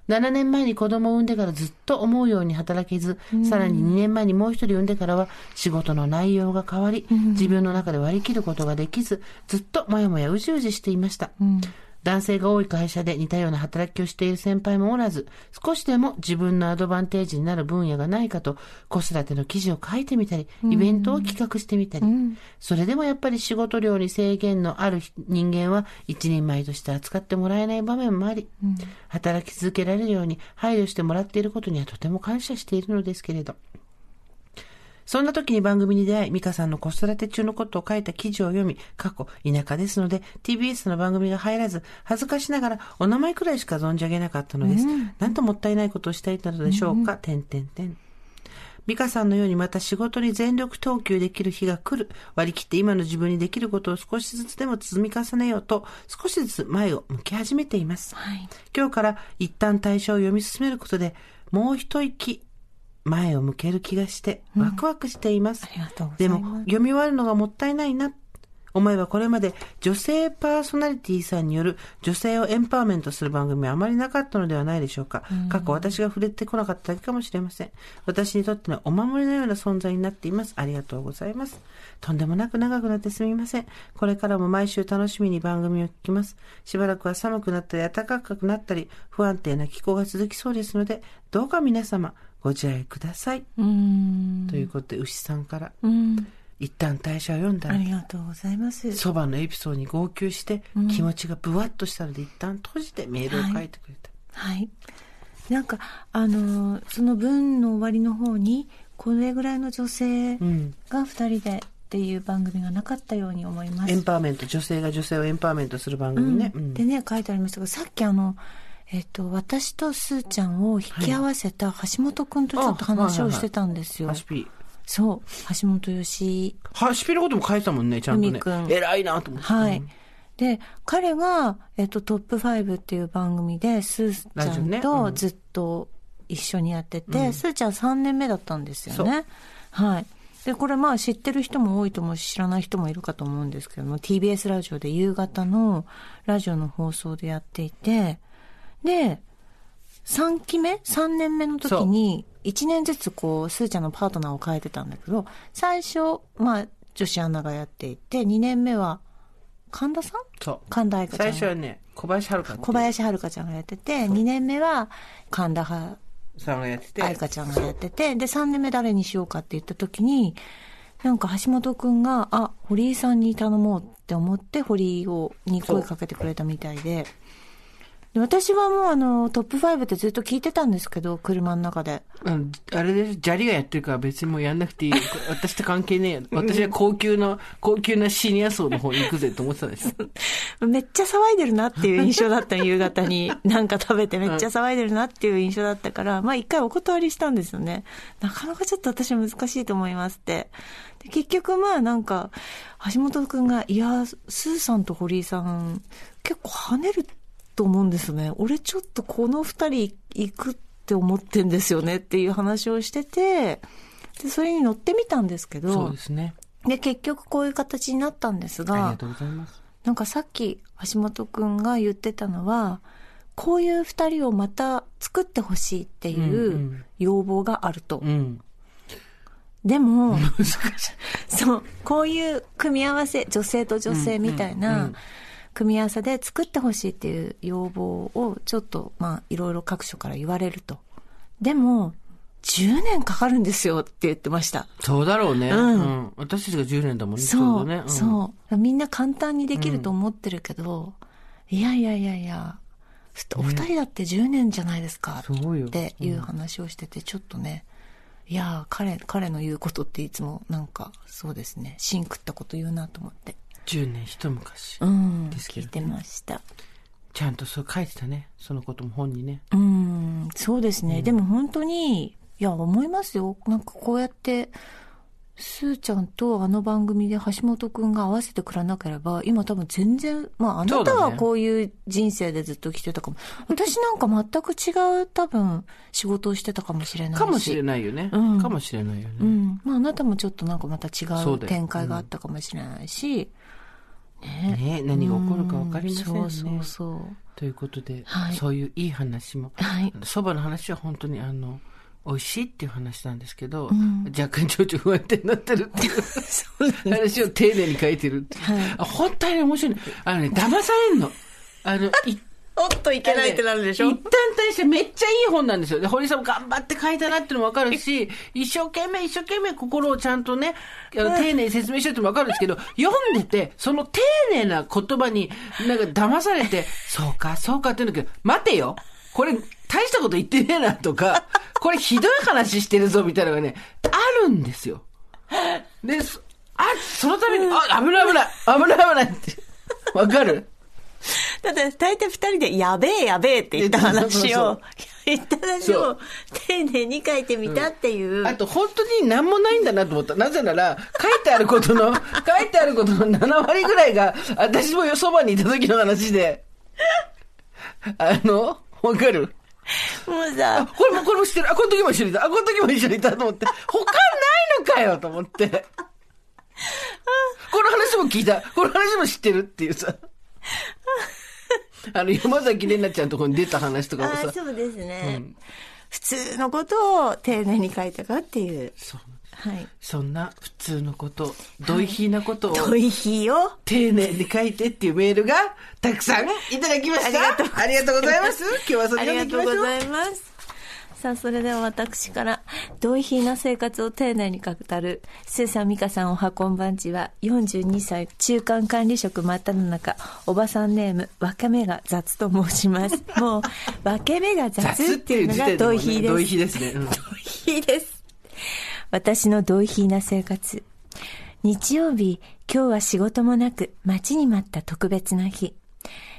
7年前に子供を産んでからずっと思うように働けず、さらに2年前にもう一人産んでからは仕事の内容が変わり、自分の中で割り切ることができず、ずっともやもやうじうじしていました。男性が多い会社で似たような働きをしている先輩もおらず、少しでも自分のアドバンテージになる分野がないかと、子育ての記事を書いてみたり、イベントを企画してみたり、それでもやっぱり仕事量に制限のある人間は一人前として扱ってもらえない場面もあり、働き続けられるように配慮してもらっていることにはとても感謝しているのですけれど、そんな時に番組に出会い、美香さんの子育て中のことを書いた記事を読み、過去、田舎ですので、TBS の番組が入らず、恥ずかしながらお名前くらいしか存じ上げなかったのです。なんともったいないことをしていたのでしょうか、てんてんてん。美香さんのようにまた仕事に全力投球できる日が来る。割り切って今の自分にできることを少しずつでも積み重ねようと、少しずつ前を向き始めています。はい。今日から一旦対象を読み進めることで、もう一息、前を向ける気がして、ワクワクしています。ありがとうで。も、読み終わるのがもったいないな。思えばこれまで女性パーソナリティさんによる女性をエンパワーメントする番組はあまりなかったのではないでしょうか。過去私が触れてこなかっただけかもしれません。私にとってのお守りのような存在になっています。ありがとうございます。とんでもなく長くなってすみません。これからも毎週楽しみに番組を聞きます。しばらくは寒くなったり暖かくなったり不安定な気候が続きそうですので、どうか皆様ご自愛ください。ということで、牛さんからうん。一旦大社を読んだらありがとうございます。そばのエピソードに号泣して、気持ちがぶわっとしたので一旦閉じてメールを書いてくれた。はい。なんか、あのーその文の終わりの方に、これぐらいの女性うん。が二人でっていう番組がなかったように思います。エンパワーメント、女性が女性をエンパワーメントする番組ね。うんでね、書いてありましたが、さっきあの、えっ、と、私とすーちゃんを引き合わせた橋本くんとちょっと話をしてたんですよ。ハシピ。そう、橋本よし、ハシピのことも書いてたもんね、ちゃんとね偉いなと思って。はい。うんで、彼が、えっ、と、トップ5っていう番組で、すーちゃんうんとずっと一緒にやってて、すーちゃん3年目だったんですよね。はい。で、これまあ知ってる人も多いと思うし、知らない人もいるかと思うんですけども、TBS ラジオで夕方のラジオの放送でやっていて、で、3期目 ?3 年目の時に、1年ずつこう、すーちゃんのパートナーを変えてたんだけど、最初、まあ、女子アナがやっていて、2年目は、神田さんそう。神田愛花ちゃん。最初はね、小林遥っていう小林遥ちゃんがやってて、2年目は神田はさんがやってて。愛花ちゃんがやってて、で、3年目誰にしようかって言った時に、なんか橋本くんが、あ、堀井さんに頼もうって思って、堀井を、に声かけてくれたみたいで、で私はもうあの、トップ5ってずっと聞いてたんですけど、車の中で。あのあれで、砂利がやってるから別にもうやんなくていいよ。私と関係ねえよ。私は高級な、高級なシニア層の方に行くぜと思ってたんですよ。めっちゃ騒いでるなっていう印象だった夕方に。なんか食べてめっちゃ騒いでるなっていう印象だったから、まあ一回お断りしたんですよね。なかなかちょっと私は難しいと思いますって。で結局まあなんか、橋本くんが、いや、スーさんと堀井さん、結構跳ねると思うんですね。俺ちょっとこの二人行くって思ってんですよねっていう話をしてて、で、それに乗ってみたんですけど、そうですね。で、結局こういう形になったんですありがが、とうございます。なんかさっき橋本くんが言ってたのは、こういう二人をまた作ってほしいっていんううん要望があると。うん。でも、難しい。そう、こういう組み合わせ、女性と女性みたいうんうんうなん組み合わせで作ってほしいっていう要望をちょっと、まあ、いろいろ各所から言われると。でも、10年かかるんですよって言ってました。そうだろうね。ううんん。私たちが10年だもんね。そうね。んそう。みんな簡単にできると思ってるけど、いやいやいやいや、ふお二人だって10年じゃないですか。っていう話をしてて、ちょっとね、いや彼、彼の言うことっていつもなんか、そうですね、芯食ったこと言うなと思って。10年一昔。うん、ですけどね聞いてました。ちゃんとそう書いてたね。そのことも本にね。うん、そうですね。でも本当に、いや、思いますよ。なんかこうやって、すーちゃんとあの番組で橋本くんが合わせてくれなければ、今多分全然、まああなたはこういう人生でずっと来てたかも。私なんか全く違う多分仕事をしてたかもしれないし。かもしれないよね。うんかもしれないよね。うん。まああなたもちょっとなんかまた違う展開があったかもしれないし。ねね何が起こるか分かりませんね。うんそうそうそう。ということで、はいそういういい話も。はい。そばの話は本当にあの、美味しいっていう話なんですけど、ん若干情緒不安定になってるっていう 話を丁寧に書いてるっていう。はいあ本当に面白い。あのね、騙されんの。あの、い おっといけないってなるでしょ？一旦対してめっちゃいい本なんですよ。で、堀さんも頑張って書いたなってのもわかるし、一生懸命一生懸命心をちゃんとね、あの丁寧に説明してるってのもわかるんですけど、読んでて、その丁寧な言葉になんか騙されて、そうか、そうかって言うんだけど、待てよこれ、大したこと言ってねえなとか、これひどい話してるぞみたいなのがね、あるんですよ。で、そあ、そのために、あ、危ない危ない危ない危ないって。わかる？だって大体二人でやべえやべえって言った話を、言った話を丁寧に書いてみたっていう。あと、本当に何もないんだなと思った。なぜなら、書いてあることの、書いてあることの7割ぐらいが、私もよそばにいた時の話で、あの、わかる？あ、もうさ、これも、これも知ってる。あ、この時も一緒にいた。あ、この時も一緒にいたと思って。他ないのかよと思って。この話も聞いた。この話も知ってるっていうさ。あの、山崎怜奈ちゃんのところに出た話とかもさ。あそうですね、うん普通のことを丁寧に書いたかっていう。そうはい。そんな普通のこと、ドイヒーなことを、遠い日を。丁寧に書いてっていうメールがたくさんいただきました。ありがとうありがとうございます。今日はそれありがとうご読んでいきましょう。ざいます。さあ、それでは私から、同意品な生活を丁寧に語る、スーさん、ミカさん、おはこんばんちは、42歳、中間管理職真っ只中、おばさんネーム、分け目が雑と申します。もう、分け目が雑雑っていうのが同意品です。同意比ですね。うん同意です。私の同意品な生活。日曜日、今日は仕事もなく待ちに待った特別な日。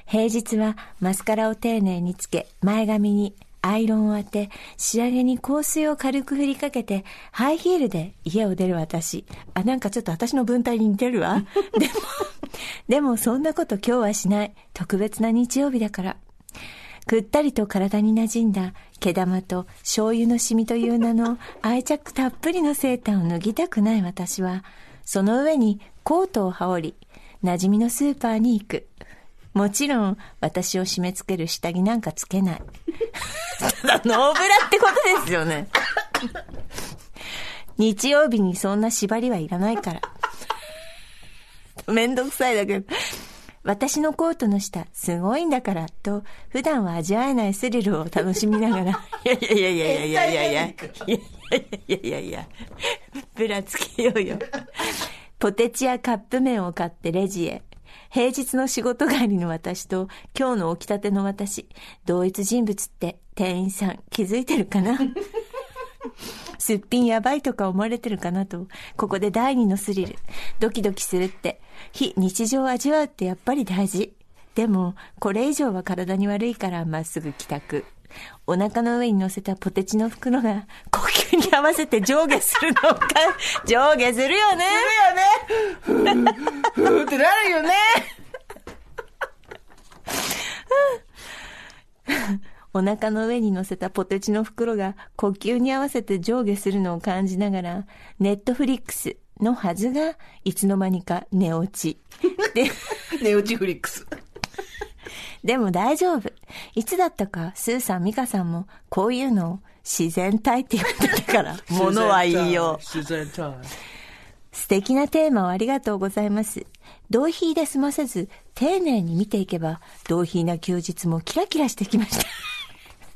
平日はマスカラを丁寧につけ、前髪にアイロンを当て、仕上げに香水を軽く振りかけて、ハイヒールで家を出る私。あ、なんかちょっと私の文体に似てるわ。でも、でもそんなこと今日はしない。特別な日曜日だから。ぐったりと体に馴染んだ毛玉と醤油のシミという名の愛着たっぷりのセーターを脱ぎたくない私は、その上にコートを羽織り、馴染みのスーパーに行く。もちろん、私を締め付ける下着なんかつけない。ただ、ノーブラってことですよね。日曜日にそんな縛りはいらないから。めんどくさいだけど。私のコートの下、すごいんだから、と、普段は味わえないスリルを楽しみながら、いやいやいやいやいやいやいや、いやいやいやいや、ブラつけようよ。ポテチやカップ麺を買ってレジへ。平日の仕事帰りの私と今日の起きたての私、同一人物って店員さん気づいてるかな？すっぴんやばいとか思われてるかなと、ここで第二のスリル。ドキドキするって、非日常を味わうってやっぱり大事。でも、これ以上は体に悪いからまっすぐ帰宅。お腹の上に乗せたポテチの袋が 呼吸に合わせて上下するのか、上下するよね。ふーってなるよね。お腹の上に乗せたポテチの袋が呼吸に合わせて上下するのを感じながら、ネットフリックスのはずが、いつの間にか寝落ち。で、ネオチフリックス。でも大丈夫。いつだったか、スーさん、ミカさんも、こういうのを自然体って言ってたから、ものはいいよ。自然体。素敵なテーマをありがとうございます。同費で済ませず、丁寧に見ていけば、同費な休日もキラキラしてきました。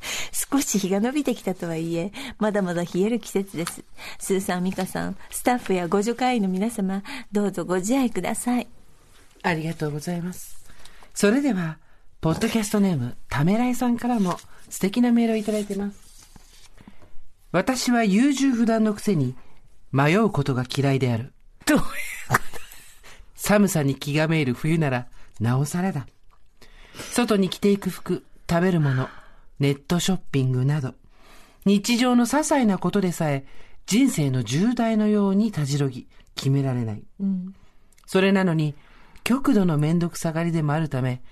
少し日が伸びてきたとはいえ、まだまだ冷える季節です。スーさん、ミカさん、スタッフやご助会員の皆様、どうぞご自愛ください。ありがとうございます。それでは、ポッドキャストネーム、ためらいさんからも素敵なメールをいただいています。私は優柔不断のくせに迷うことが嫌いである。どう寒さに気がめいる冬ならなおさらだ。外に着ていく服、食べるもの、ネットショッピングなど、日常の些細なことでさえ人生の重大のようにたじろぎ、決められない。それなのに、極度のめんどくさがりでもあるため、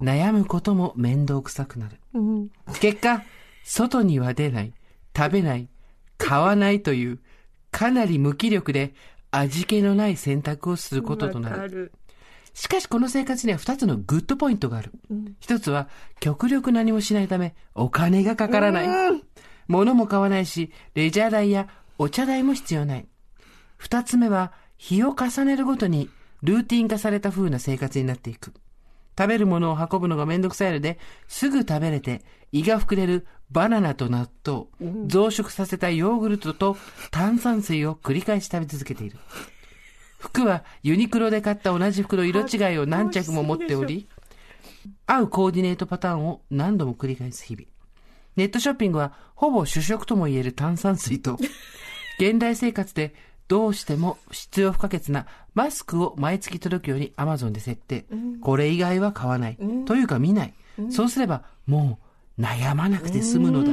悩むことも面倒くさくなる。結果、外には出ない、食べない、買わないという、かなり無気力で味気のない選択をすることとなる。る。しかしこの生活には二つのグッドポイントがある。一つは、極力何もしないため、お金がかからない。物も買わないし、レジャー代やお茶代も必要ない。二つ目は、日を重ねるごとに、ルーティン化された風な生活になっていく。食べるものを運ぶのがめんどくさいので、すぐ食べれて、胃が膨れるバナナと納豆、増殖させたヨーグルトと炭酸水を繰り返し食べ続けている。服はユニクロで買った同じ服の色違いを何着も持っており、合うコーディネートパターンを何度も繰り返す日々。ネットショッピングはほぼ主食とも言える炭酸水と、現代生活でどうしても必要不可欠なマスクを毎月届くように Amazon で設定。これ以外は買わない。というか見ない。そうすればもう悩まなくて済むのだ。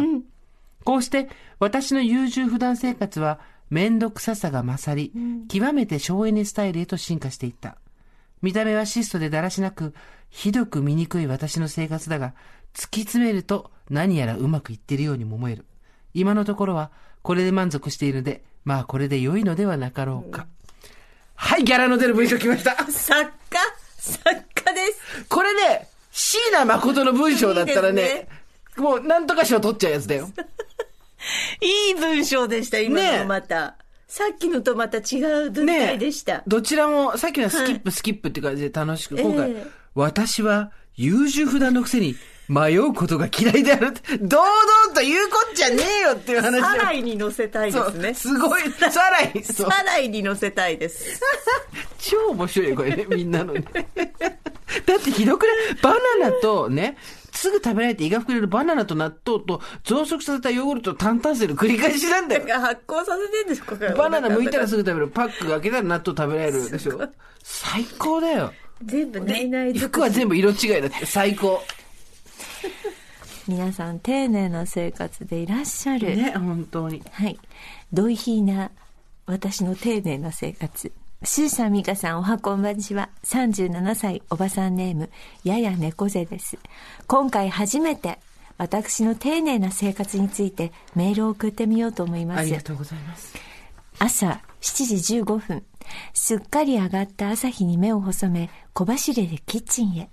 こうして私の優柔不断生活は面倒くささが勝り、極めて省エネスタイルへと進化していった。見た目は質素でだらしなく、ひどく醜い私の生活だが、突き詰めると何やらうまくいっているようにも思える。今のところはこれで満足しているので、まあこれで良いのではなかろうか。はい、ギャラの出る文章来ました。作家？作家です。これね、椎名誠の文章だったらいいでね、もうなんとか賞取っちゃうやつだよ。いい文章でした、今のまた。さっきのとまた違う文体でした。どちらも、さっきのはスキップ、スキップって感じで楽しく、今回、ええ私は優柔不断のくせに迷うことが嫌いであるって、堂々と言うこっちゃねえよっていう話をサライに乗せたいですね。すごい、さらに、そうサライに乗せたいです。超面白いよ、これね、みんなのね。だってひどくない？バナナとね、すぐ食べられて胃が膨れるバナナと納豆と増殖させたヨーグルトと炭炭水の繰り返しなんだよ。発酵させてんですここバナナ剥いたらすぐ食べる。パックが開けたら納豆食べられるでしょ？最高だよ。全部ないない服は全部色違いだって最高。皆さん丁寧な生活でいらっしゃる。ね、本当に。はい。ドイヒーな私の丁寧な生活。スーさん、ミカさん、おはこんばんちは。37歳、おばさんネーム、やや猫背です。今回初めて、私の丁寧な生活についてメールを送ってみようと思いますありが。とうございます。朝7時15分、すっかり上がった朝日に目を細め、小走りでキッチンへ。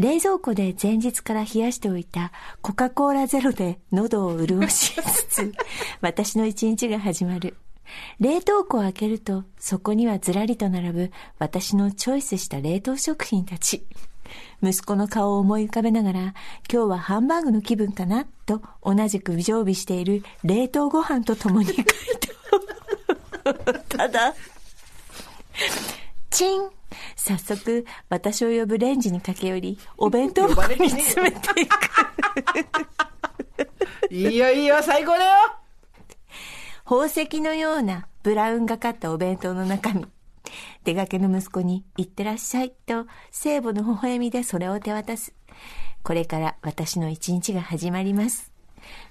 冷蔵庫で前日から冷やしておいたコカ・コーラゼロで喉を潤しつつ、私の一日が始まる。冷凍庫を開けると、そこにはずらりと並ぶ私のチョイスした冷凍食品たち。息子の顔を思い浮かべながら、今日はハンバーグの気分かな？と同じく常備している冷凍ご飯と共に回答。ただ、チン早速、私を呼ぶレンジに駆け寄り、お弁当箱に詰めていく。いいよいいよ、最高だよ宝石のようなブラウンがかったお弁当の中身。出かけの息子に、行ってらっしゃいと、聖母の微笑みでそれを手渡す。これから私の一日が始まります。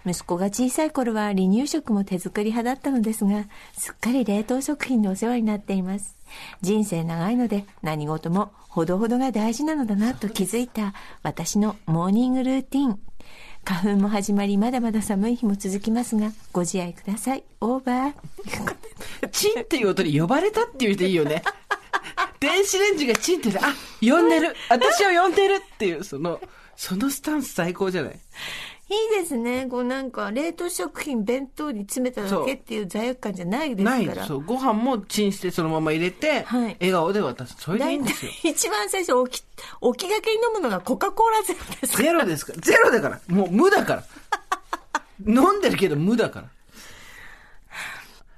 息子が小さい頃は離乳食も手作り派だったのですが、すっかり冷凍食品でお世話になっています。人生長いので何事もほどほどが大事なのだなと気づいた私のモーニングルーティン。花粉も始まりまだまだ寒い日も続きますが、ご自愛ください。オーバー。チンっていう音に呼ばれたっていう人いいよね。電子レンジがチンって言って、あ、呼んでる私を呼んでるっていう、その、そのスタンス最高じゃない？いいですね。こうなんか、冷凍食品弁当に詰めただけっていう罪悪感じゃないですから。ないそう。ご飯もチンしてそのまま入れて、はい笑顔で渡す。それでいいん大ですよ。体一番最初起き、起きがけに飲むのがコカ・コーラゼロです。ゼロですから。ゼロだから。もう無だから。飲んでるけど無だから。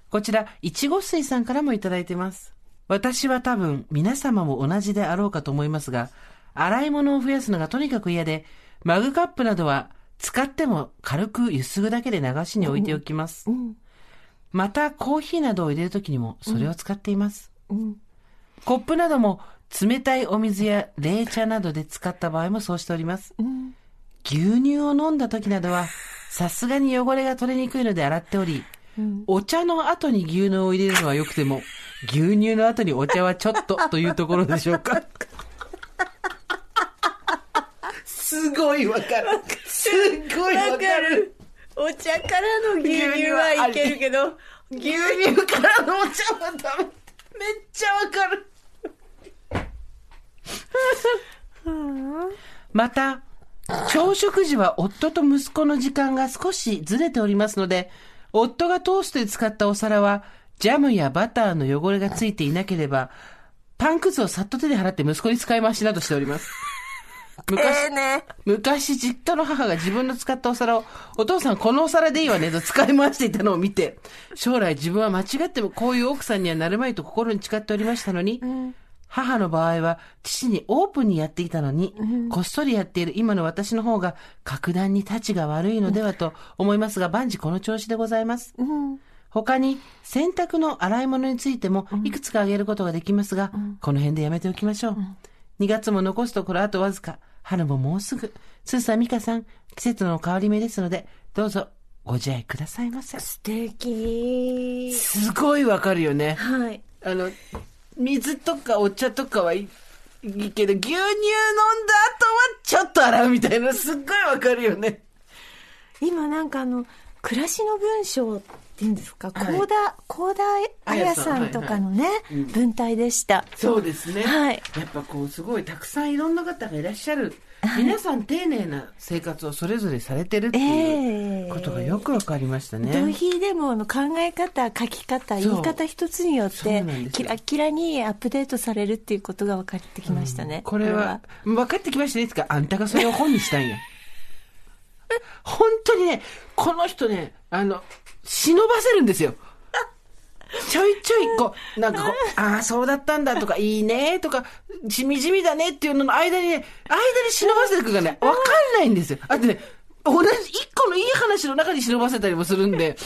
こちら、いちご水さんからもいただいてます。私は多分、皆様も同じであろうかと思いますが、洗い物を増やすのがとにかく嫌で、マグカップなどは使っても軽くゆすぐだけで流しに置いておきます。また、コーヒーなどを入れるときにもそれを使っています。コップなども冷たいお水や冷茶などで使った場合もそうしております。牛乳を飲んだ時などは、さすがに汚れが取れにくいので洗っており、お茶の後に牛乳を入れるのは良くても、牛乳の後にお茶はちょっとというところでしょうか。すごいわかる。すごいわかる。お茶からの牛乳はいけるけど、牛乳からのお茶はダメ。めっちゃわかる。また、朝食時は夫と息子の時間が少しずれておりますので、夫がトーストで使ったお皿は、ジャムやバターの汚れがついていなければ、パンくずをさっと手で払って息子に使い回しなどしております。昔、ね。昔、実家の母が自分の使ったお皿を、お父さんこのお皿でいいわねと 使い回していたのを見て、将来自分は間違ってもこういう奥さんにはなるまいと心に誓っておりましたのに、母の場合は父にオープンにやっていたのに、こっそりやっている今の私の方が格段に立ちが悪いのではと思いますが、万事この調子でございます。他に洗濯の洗い物についてもいくつか挙げることができますが、この辺でやめておきましょう。2月も残すところあとわずか、春ももうすぐ。スーさん、ミカさん、季節の変わり目ですので、どうぞご自愛くださいませ。素敵。すごいわかるよね。はい。あの、水とかお茶とかはいいいけど、牛乳飲んだ後はちょっと洗うみたいな、すっごいわかるよね。今なんかあの、暮らしの文章っていうんですか、はい高田、高田彩さんとかのね、文体でした。そうですね。はいやっぱこう、すごいたくさんいろんな方がいらっしゃる。皆さん丁寧な生活をそれぞれされてるっていうええことがよくわかりましたね。同比でもあの考え方、書き方、言い方一つによってキラキラにアップデートされるっていうことが分かってきましたね。これは、分かってきましたね。つか、あんたがそれを本にしたんや。本当にね、この人ね、あの、忍ばせるんですよ。ちょいちょい、こう、なんかこう、ああ、そうだったんだとか、いいねとか、しみじみだねっていうのの間にね、間に忍ばせてくがね、わかんないんですよ。あとね、同じ、一個のいい話の中に忍ばせたりもするんで、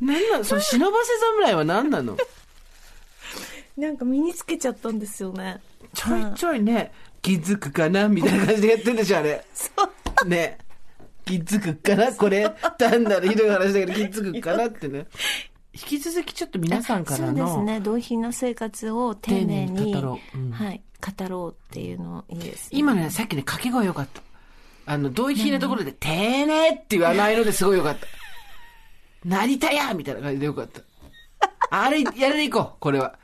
なんなの？その忍ばせ侍は何なの？なんか身につけちゃったんですよね。ちょいちょいね、気づくかなみたいな感じでやってるんでしょ、あれ。そう。ね。気づくかなこれ、単なるひどい話だけど気づくかなってね。引き続きちょっと皆さんからそうですの、ね。同品の生活を丁寧に語ろううんはい、語ろうっていうのいいですね。今ね、さっきね、掛け声良かった。あの、同意品のところで、丁寧っていうあの合いのですごい良かった。成田やみたいな感じで良かった。あれ、やれでいこう、これは。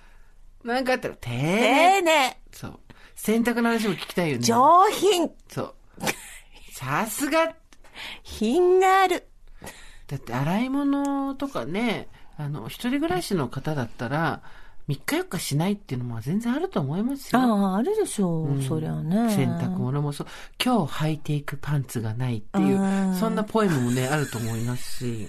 なんかあったら、丁寧。丁寧、そう。洗濯の話も聞きたいよね。上品、そう。さすが品がある。だって洗い物とかね、あの、一人暮らしの方だったら、3日4日しないっていうのも全然あると思いますよ。ああ、あるでしょう。そりゃね。洗濯物もそう。今日履いていくパンツがないっていううん、そんなポエムもね、あると思いますし、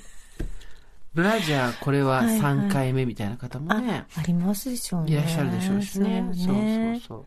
ブラジャーこれは3回目みたいな方もあね、ありますでしょうね。いらっしゃるでしょうしね。そうそうねそうそう。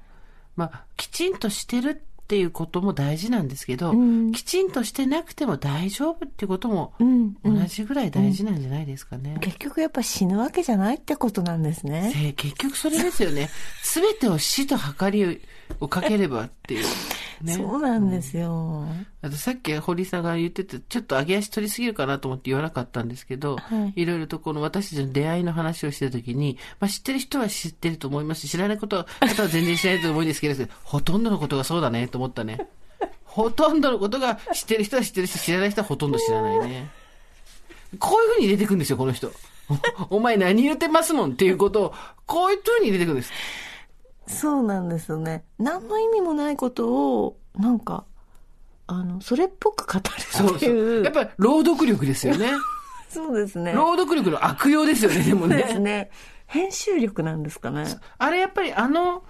まあ、きちんとしてるっていうことも大事なんですけど、うんきちんとしてなくても大丈夫っていうこともうん同じぐらい大事なんじゃないですかね。結局やっぱ死ぬわけじゃないってことなんですね。えー結局それですよね。すべてを死と計りをかければっていう。ね、そうなんですよ。あとさっき堀井さんが言ってて、ちょっと上げ足取りすぎるかなと思って言わなかったんですけど、はいいろいろとこの私たちの出会いの話をしてた時に、まあ知ってる人は知ってると思いますし、知らないことは、方は全然知らないと思うんですけど、ほとんどのことがそうだねと思ったね。ほとんどのことが知ってる人は知ってるし、知らない人はほとんど知らないね。こういう風に入れてくんですよ、この人。お お前何言ってますもんっていうことを、こういう風に入れてくるんです。そうなんですよね。何の意味もないことを、なんか、あの、それっぽく語るそうそっていう。う。やっぱり朗読力ですよね。そうですね。朗読力の悪用ですよね、でもそうですね。ね。編集力なんですかね。あれやっぱりあの、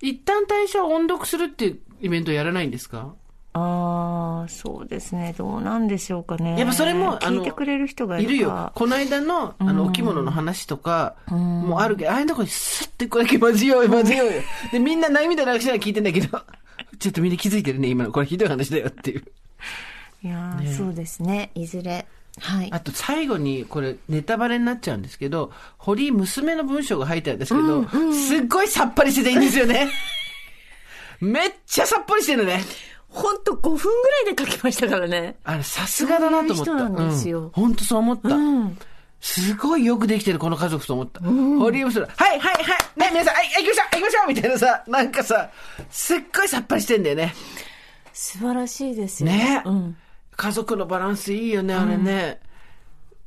一旦対象を音読するっていうイベントやらないんですか？ああ、そうですね。どうなんでしょうかね。やっぱそれもあの聞いてくれる人がいるよ。この間の、あの、お着物の話とか、もうあるけど、ああいうとこにスッてこれだけ混ぜようよ、混ぜようよ。で、みんな涙流しながら聞いてんだけど、ちょっとみんな気づいてるね、今の。これひどい話だよっていう。いやーそうですね。いずれ。はい。あと最後に、これネタバレになっちゃうんですけど、堀井娘の文章が入ってあるんですけど、すっごいさっぱりしてていいんですよね。めっちゃさっぱりしてるのね。ほんと5分ぐらいで書きましたからね。あれ、さすがだなと思った。そうなんですようん本当そう思った。うん。すごいよくできてる、この家族と思った。堀井娘、はい、はい、はい、ね、皆さん、はい、行きましょう、行きましょうみたいなさ、なんかさ、すっごいさっぱりしてんだよね。素晴らしいですよねうん。家族のバランスいいよね、あれね。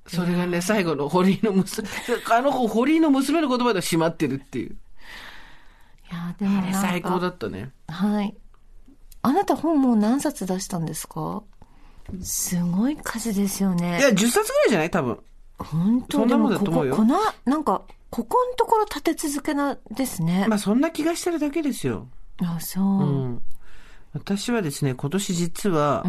それがね、最後の堀井の娘、あの子、堀井の娘の言葉で閉まってるっていう。いやーでもあれ最高だったね。はい。あなた本もう何冊出したんですか？すごい数ですよね。いや、10冊ぐらいじゃない？多分。本当？そんなもんだでと思うよこの、なんか、ここのところ立て続けなですね。まあ、そんな気がしてるだけですよ。あ、そう。ううん。ん。私はですね、今年実は、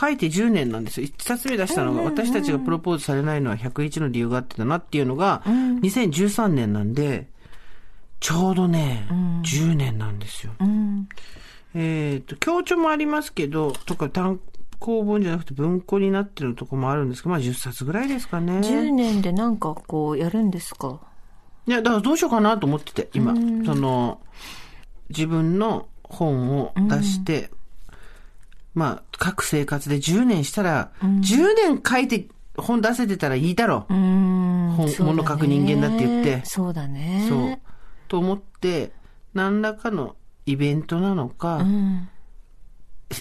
書いて10年なんですよ。1冊目出したのが、私たちがプロポーズされないのは101の理由があってだなっていうのが、2013年なんで、ちょうどね、10年なんですよ。うん。えっ、と、強調もありますけど、とか単行本じゃなくて文庫になってるとこもあるんですけど、まあ10冊ぐらいですかね。10年でなんかこうやるんですか？いや、だからどうしようかなと思ってて、今。その、自分の本を出して、まあ、各生活で10年したら、10年書いて本出せてたらいいだろう。うん本物書く人間だって言ってそうだね。そう。と思って、何らかのイベントなのか、うん。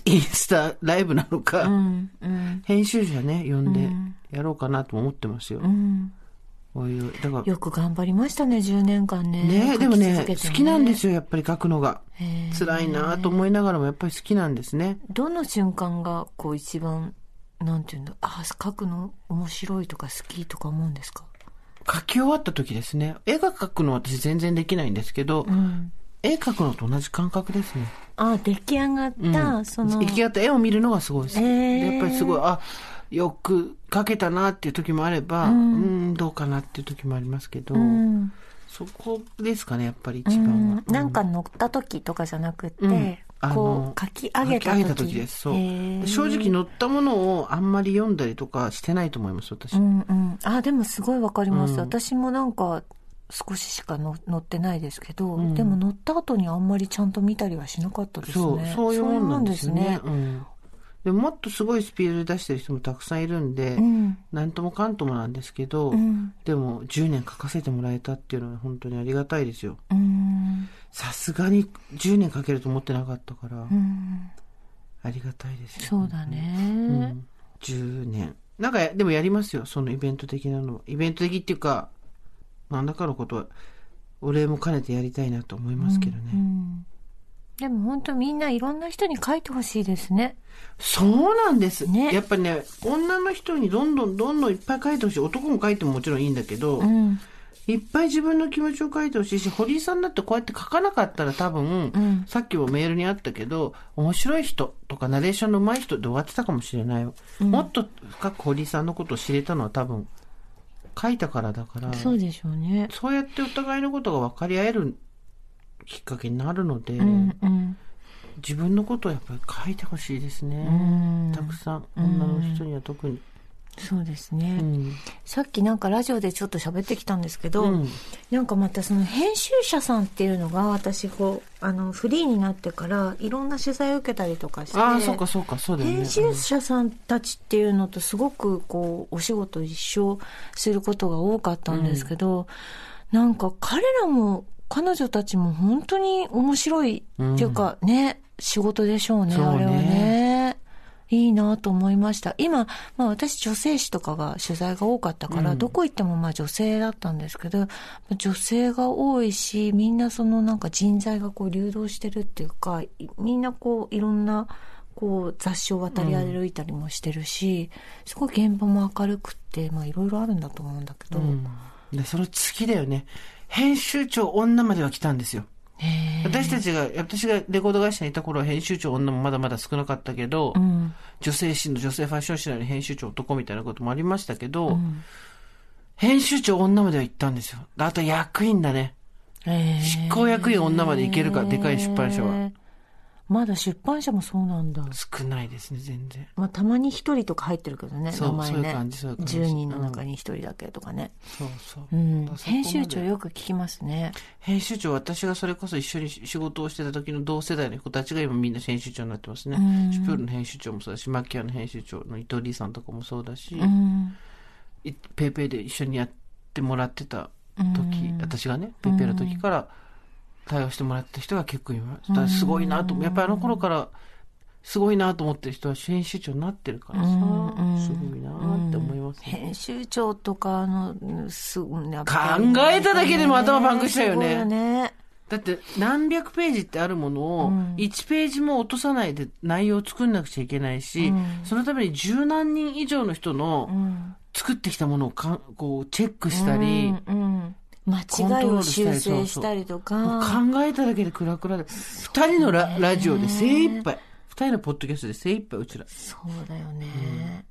インスタライブなのか、うん。うん。編集者ね、呼んでやろうかなとも思ってますよ。いう、だから、よく頑張りましたね、10年間ね。ねでもね好きなんですよ、やっぱり書くのが。辛いなと思いながらもやっぱり好きなんですね。どの瞬間がこう一番なんていうんだあ書くの面白いとか好きとか思うんですか？書き終わった時ですね。絵が描くのは私全然できないんですけど、うん絵描くのと同じ感覚ですね。あ出来上がった、うん。その。出来上がった絵を見るのがすごい好き。へー。でやっぱりすごい、あ、よく描けたなっていう時もあれば、うん、んどうかなっていう時もありますけど、うん。そこですかね、やっぱりう一番は。ん。なんか乗った時とかじゃなくて、こう書き上げた時。時です。そう。正直乗ったものをあんまり読んだりとかしてないと思います、私。うんうん。あでもすごいわかります、うん。私もなんか少ししかの乗ってないですけど、うんでも乗った後にあんまりちゃんと見たりはしなかったですそう、ねそういうもんなんですよね。そういうすうん。でももっとすごいスピードで出してる人もたくさんいるんで、うんなんともかんともなんですけど、うんでも10年書かせてもらえたっていうのは本当にありがたいですよ。うんさすがに10年書けると思ってなかったから、うんありがたいですよ。そうだね、うん。10年。なんかや、でもやりますよ、そのイベント的なのは。イベント的っていうか、何らかのことは、お礼も兼ねてやりたいなと思いますけどね。うんでも本当みんないろんな人に書いてほしいですね。そうなんです。ねやっぱね、女の人にどんどんどんどんいっぱい書いてほしい。男も書いてももちろんいいんだけど、うん。いっぱい自分の気持ちを書いてほしいし、堀井さんだってこうやって書かなかったら多分、うんさっきもメールにあったけど、面白い人とかナレーションの上手い人で終わってたかもしれないよ。もっと深く堀井さんのことを知れたのは多分、書いたからだから、そうでしょうね。そうやってお互いのことが分かり合えるきっかけになるので、うんうん自分のことをやっぱり書いてほしいですねん。たくさん、女の人には特に。そうですね、うん。さっきなんかラジオでちょっと喋ってきたんですけど、うんなんかまたその編集者さんっていうのが私こうあのフリーになってからいろんな取材を受けたりとかしてああ、そうかそうか、そうだよね。編集者さんたちっていうのとすごくこうお仕事一緒することが多かったんですけど、なんか彼らも彼女たちも本当に面白いっていうかね、仕事でしょうねねあれはね。いいなと思いました。今、まあ私女性誌とかが取材が多かったから、うんどこ行ってもまあ女性だったんですけど、女性が多いし、みんなそのなんか人材がこう流動してるっていうか、いみんなこういろんなこう雑誌を渡り歩いたりもしてるし、すごい現場も明るくって、まあいろいろあるんだと思うんだけど、うん。で、それ好きだよね。編集長女までは来たんですよ。私たちが、私がレコード会社にいた頃は編集長女もまだまだ少なかったけど、うん、女性誌の女性ファッション誌なのに編集長男みたいなこともありましたけど、うん編集長女までは行ったんですよ。あと役員だね。執行役員女まで行けるかでかい出版社は。まだ出版社もそうなんだ。少ないですね、全然。まあ、たまに一人とか入ってるけどね、そう名前ね。そういう感じそういう感じ10人の中に一人だけとかね。そうそう。うん編集長よく聞きますね。編集長、私がそれこそ一緒に仕事をしてた時の同世代の子たちが今みんな編集長になってますね。うんシュプールの編集長もそうだし、マキアの編集長の伊藤理さんとかもそうだし、ペイペイで一緒にやってもらってたうん時、私がね、ペイペイの時から対応してもらってた人が結構います。だすごいなと。やっぱりあの頃から、すごいなと思ってる人は編集長になってるからさ、うんすごいなって思いますね。編集長とかの、うんすごいね考えただけでも頭パンクしたよねよね。だって何百ページってあるものをうん1ページも落とさないで内容を作んなくちゃいけないし、うんそのために十何人以上の人のうん。作ってきたものをかんこうチェックしたり、うんうん間違いを修正したりとか。考えただけでクラクラで、二人のララジオで精一杯、二人のポッドキャストで精一杯うちら。そうだよね。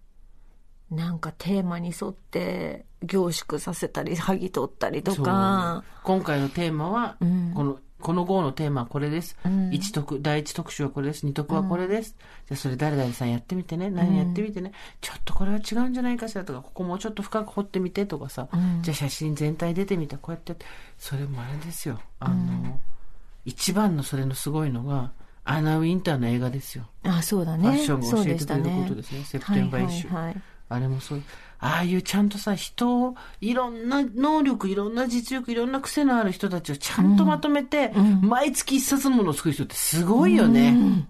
なんかテーマに沿って凝縮させたり、剥ぎ取ったりとか。今回のテーマは、うんこの、この号のテーマはこれです。うん一特、第一特集はこれです。二特はこれです。じゃあそれ誰々さんやってみてね。何やってみてね。ちょっとこれは違うんじゃないかしらとか、ここもうちょっと深く掘ってみてとかさ。うんじゃあ写真全体出てみて、こうやって。それもあれですよ。あの、一番のそれのすごいのが、アナ・ウィンターの映画ですよ。あ、そうだね。ファッションが教えてくれることですねセプテンバーイシュはいはいはいあれもそう。ああいうちゃんとさ、人を、いろんな能力、いろんな実力、いろんな癖のある人たちをちゃんとまとめて、毎月一冊のものを作る人ってすごいよね。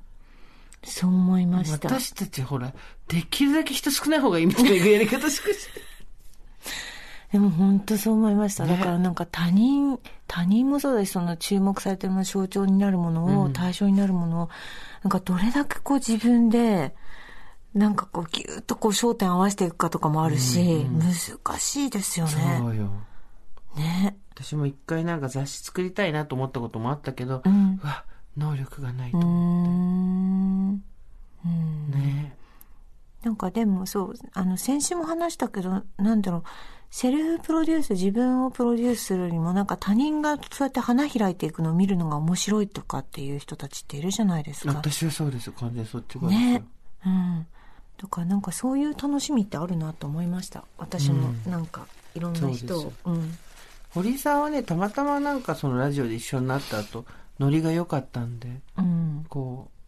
そう思いました。私たちほら、できるだけ人少ない方がいいみたいなやり方しかして。でも本当そう思いました。ねだからなんか他人、他人もそうだし、その注目されてるもの、象徴になるものを、対象になるものを、なんかどれだけこう自分で、なんかこうギュッとこう焦点合わせていくかとかもあるし、難しいですよそね。うよ。ね。私も一回なんか雑誌作りたいなと思ったこともあったけど、うん。うわ、能力がないうとー思ん。ってね。なんかでもそう、あの、先週も話したけど、なんだろう、セルフプロデュース、自分をプロデュースするよりも、なんか他人がそうやって花開いていくのを見るのが面白いとかっていう人たちっているじゃないですか。私はそうですよ。完全にそっち側ですよ。ね。うん。だからなんかそういう楽しみってあるなと思いました。私もなんかいろんな人を。うん。堀井さんはね、たまたまなんかそのラジオで一緒になった後、ノリが良かったんで、うん。こう、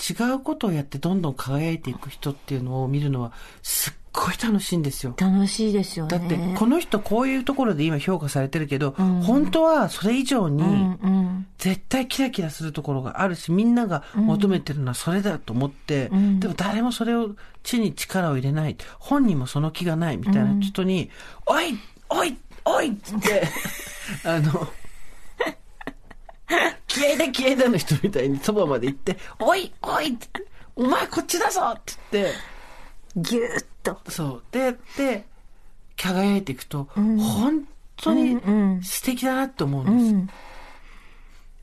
違うことをやってどんどん輝いていく人っていうのを見るのはすっごい楽しいんですよ。楽しいですよね。だって、この人こういうところで今評価されてるけど、ん本当はそれ以上にうんうん。絶対キラキラするところがあるし、みんなが求めてるのはそれだと思って、んでも誰もそれを地に力を入れない。本人もその気がないみたいな人に、おいおいおいって、あの、気合だ気合だの人みたいにそばまで行って、おいおいお前こっちだぞって言って、ぎゅーっと。そう。で、で、輝いていくと、本当にうん素敵だなって思うんです。うん。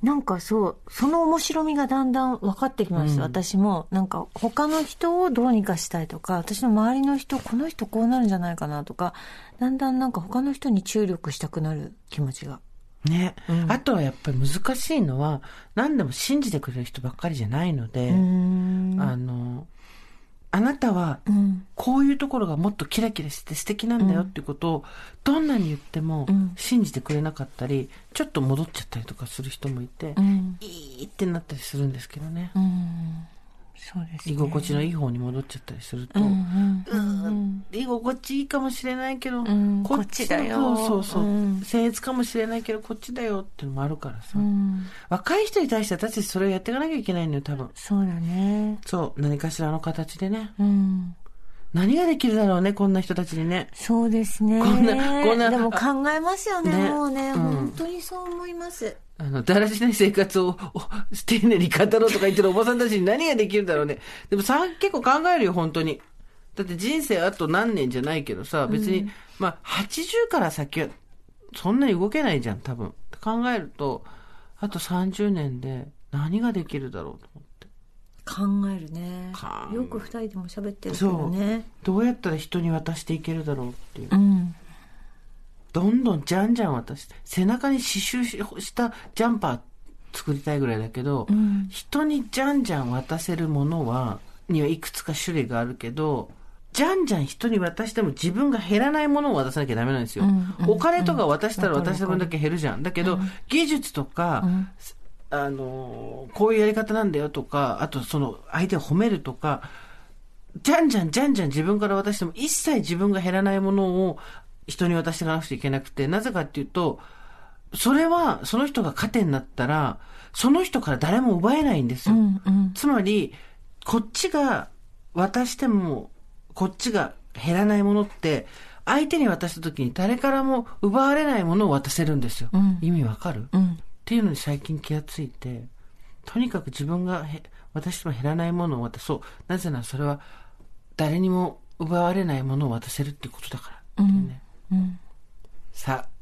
なんかそう、その面白みがだんだん分かってきました。私も、なんか他の人をどうにかしたいとか、私の周りの人、この人こうなるんじゃないかなとか、だんだんなんか他の人に注力したくなる気持ちがね、あとはやっぱり難しいのは、何でも信じてくれる人ばっかりじゃないので、あの、あなたは、こういうところがもっとキラキラして素敵なんだよっていうことを、どんなに言っても、信じてくれなかったり、ちょっと戻っちゃったりとかする人もいて、いいってなったりするんですけどね。そうです、居心地のいい方に戻っちゃったりすると、うん居心地いいかもしれないけど、こっちだよそうそうそう、僭越かもしれないけど、こっちだよっていうのもあるからさ、若い人に対して私たちそれをやっていかなきゃいけないのよ、多分。そうだね。そう、何かしらの形でね。うん何ができるだろうね、こんな人たちにね。そうですね。こんな、こんな。でも考えますよね、ねもうね、うん、本当にそう思います。あの、だらしない生活を丁寧に語ろうとか言ってるおばさんたちに何ができるだろうね。でもさ、結構考えるよ、本当に。だって人生あと何年じゃないけどさ、別に、うん、まあ、80から先は、そんなに動けないじゃん、多分。考えると、あと30年で何ができるだろうと思って。考えるねよく二人でも喋ってるけどねどうやったら人に渡していけるだろうっていう、うん、どんどんじゃんじゃん渡して背中に刺繍したジャンパー作りたいぐらいだけど、うん、人にじゃんじゃん渡せるものはにはいくつか種類があるけどじゃんじゃん人に渡しても自分が減らないものを渡さなきゃダメなんですよ。うんうん、お金とか渡したら渡した分だけ減るじゃん。だけど、技術とか、あの、こういうやり方なんだよとか、あとその相手を褒めるとか、じゃんじゃんじゃんじゃん自分から渡しても一切自分が減らないものを人に渡していかなくちゃいけなくて、なぜかっていうと、それはその人が糧になったら、その人から誰も奪えないんですよ。うんうん、つまり、こっちが渡しても、こっちが減らないものって、相手に渡した時に誰からも奪われないものを渡せるんですよ。うん、意味わかる、うんっていうのに最近気がついて、とにかく自分がへ私も減らないものを渡そう。なぜならそれは誰にも奪われないものを渡せるっていうことだから。うんうん、さあ、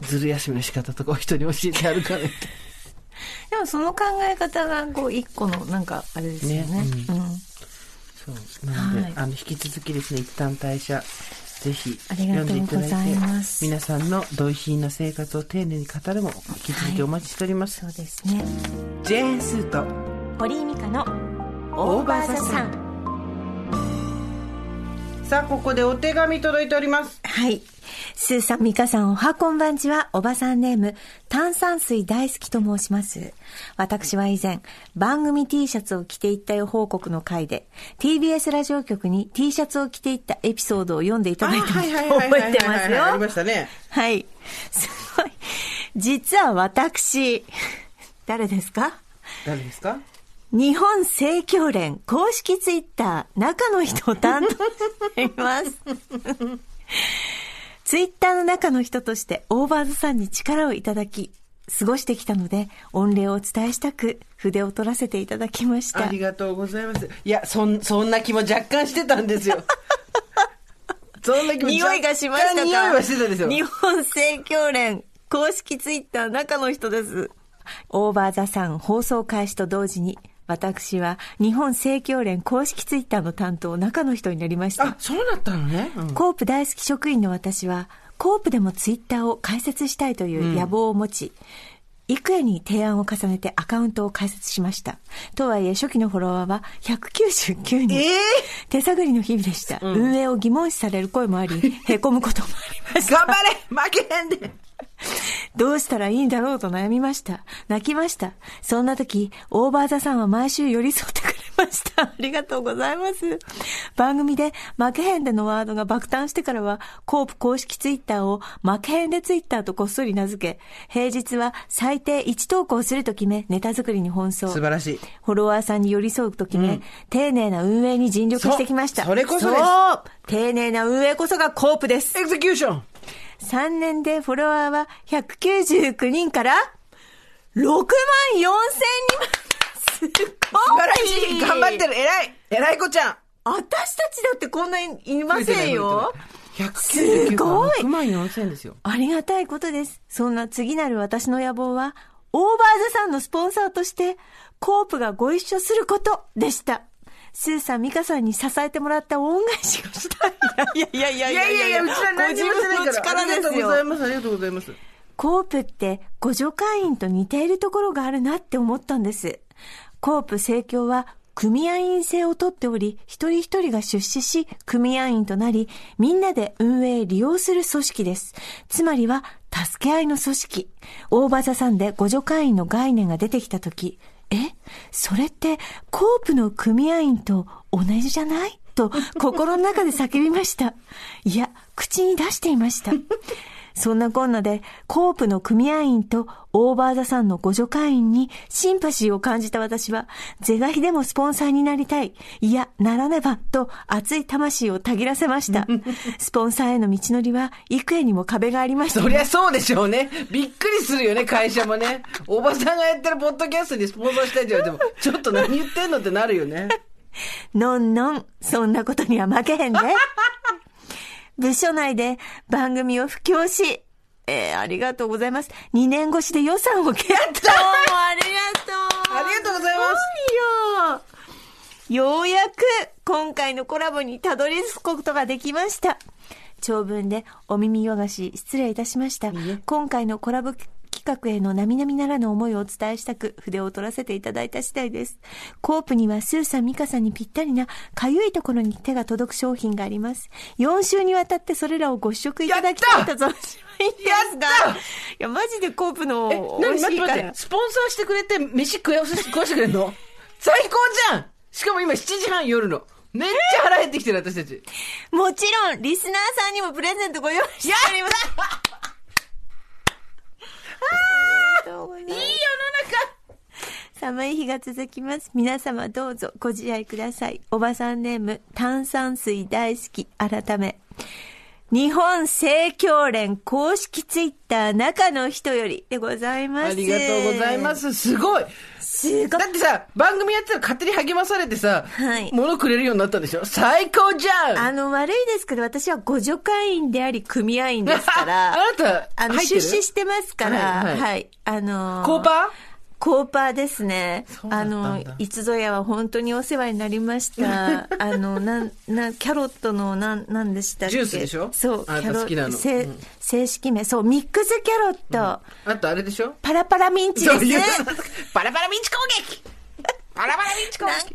ずる休みの仕方とかを人に教えてやるからって。でもその考え方がこう一個のなんかあれですよね。ね。うん、そう。なので、はい、あの引き続きですね一旦退社ぜひ読んでいただいて皆さんの同意品な生活を丁寧に語るも引き続きお待ちしております、はい、そうですね。ジェーン・スーと堀井美香のオーバーザさんさあここでお手紙届いておりますはいスーさん、ミカさん、おはこんばんちは、おばさんネーム、炭酸水大好きと申します。私は以前、番組 T シャツを着ていったよ報告の回で、TBS ラジオ局に T シャツを着ていったエピソードを読んでいただいたのを覚えてますよ。ありましたね。はい。すごい。実は私、誰ですか？誰ですか？日本正教連公式ツイッター中の人を担当しています。ツイッターの中の人としてオーバーズさんに力をいただき、過ごしてきたので、御礼をお伝えしたく、筆を取らせていただきました。ありがとうございます。いや、そん、そんな気も若干してたんですよ。そんな気も匂いがしましたか？匂いはしてたんですよ。日本正教連公式ツイッター中の人です。オーバーザさん放送開始と同時に、私は日本正教連公式ツイッターの担当中の人になりました。あ、そうだったのね。うん、コープ大好き職員の私は、コープでもツイッターを開設したいという野望を持ち、うん、幾重に提案を重ねてアカウントを開設しました。とはいえ、初期のフォロワーは199人。えー、手探りの日々でした、うん、運営を疑問視される声もあり、凹むこともありました。頑張れ負けへんでどうしたらいいんだろうと悩みました。泣きました。そんな時、 OVER THE SUN は毎週寄り添ってくれました。ありがとうございます。番組で負けへんでのワードが爆誕してからは、コープ公式ツイッターを負けへんでツイッターとこっそり名付け、平日は最低1投稿すると決め、ネタ作りに奔走。素晴らしい。フォロワーさんに寄り添うと決め、うん、丁寧な運営に尽力してきました。それこそです。そう丁寧な運営こそがコープです。エクゼキューション3年でフォロワーは199人から6万4千人すごい素晴らしい頑張ってる偉い偉い子ちゃん私たちだってこんなにいませんよ。すごい !6 万4千ですよ。ありがたいことです。そんな次なる私の野望は、オーバーザさんのスポンサーとして、コープがご一緒することでした。スーさん、ミカさんに支えてもらった恩返しをしたい。いやいやいやいやいやいや、うちは何もしてないから。ありがとうございます。ありがとうございます。コープって互助会員と似ているところがあるなって思ったんです。コープ盛況は組合員制をとっており、一人一人が出資し、組合員となり、みんなで運営利用する組織です。つまりは、助け合いの組織。大場座さんで互助会員の概念が出てきたとき、えそれって、コープの組合員と同じじゃない？と、心の中で叫びました。いや、口に出していました。そんなこんなで、コープの組合員とオーバーザさんの互助会員にシンパシーを感じた私は、是が非でもスポンサーになりたい。いや、ならねば、と熱い魂をたぎらせました。スポンサーへの道のりは、幾重にも壁がありました。そりゃそうでしょうね。びっくりするよね、会社もね。おばさんがやってるポッドキャストにスポンサーしたいって言われても、ちょっと何言ってんのってなるよね。のんのん、そんなことには負けへんで。部署内で番組を布教し、えー、ありがとうございます。2年越しで予算をゲット。どうもありがとう。ありがとうございますす。よ。ようやく今回のコラボにたどり着くことができました。長文でお耳汚し失礼いたしました。今回のコラボ企画への並々ならぬ思いをお伝えしたく筆を取らせていただいた次第です。コープにはスーさん、ミカさんにぴったりなかゆいところに手が届く商品があります。4週にわたってそれらをご試食いただきたいと存じますが。やったいや、マジでコープのえ、美何味しいから。スポンサーしてくれて、飯食わせ食わしてくれんの？最高じゃんしかも今7時半夜の。めっちゃ腹減ってきてる、私たち。もちろん、リスナーさんにもプレゼントご用意しております。いい世の中寒い日が続きます。皆様どうぞご自愛ください。おばさんネーム、炭酸水大好き、改め。日本正教連公式ツイッター中の人よりでございます。ありがとうございま。す。すごい。すごい。だってさ、番組やってたら勝手に励まされてさ、はい物くれるようになったんでしょ？最高じゃんあの、悪いですけど、私は互助会員であり、組合員ですから。あなた、あの、入ってる？出資してますから、はいは、はいいあのーコーパコーパーですね。あの、いつぞやは本当にお世話になりました。あの、なん、な、キャロットの、なん、なんでしたっけ？ジュースでしょ？そう、キャロ好きなのせうん正式名、そう、ミックスキャロット、あとあれでしょ？パラパラミンチです。そういう何パラパラミンチ攻撃パラパラミンチ攻回撃振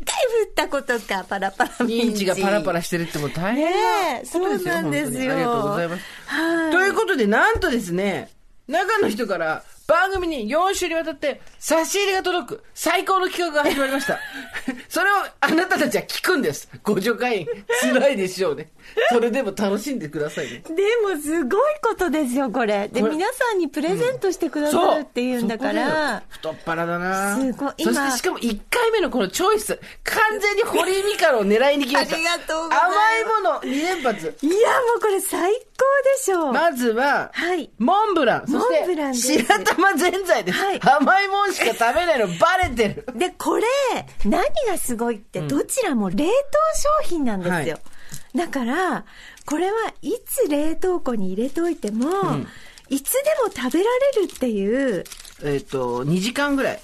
ったことか、パラパラミンチ。ミンチがパラパラしてるってもう大変ねそうなんですよ。ありがとうございます。はい。ということで、なんとですね、中の人から番組に4週にわたって差し入れが届く最高の企画が始まりました。それをあなたたちは聞くんです。ご助会員。辛いでしょうね。それでも楽しんでくださいね。でもすごいことですよ、これ。で、皆さんにプレゼントしてくださるっていうんだかそこだよら、太っ腹だなすごい今そしてしかも1回目のこのチョイス、完全に堀井美香を狙いに来ました。ありがとうございます甘いもの2連発。いや、もうこれ最高でしょう。まずは、はいモンブラン。そして、モンブラン白玉ぜんざいです。はい甘いもんしか食べないのバレてる。で、これ、何がすごいって、どちらも冷凍商品なんですよ。だから、これはいつ冷凍庫に入れておいても、いつでも食べられるっていう、えっ、と、2時間ぐらい。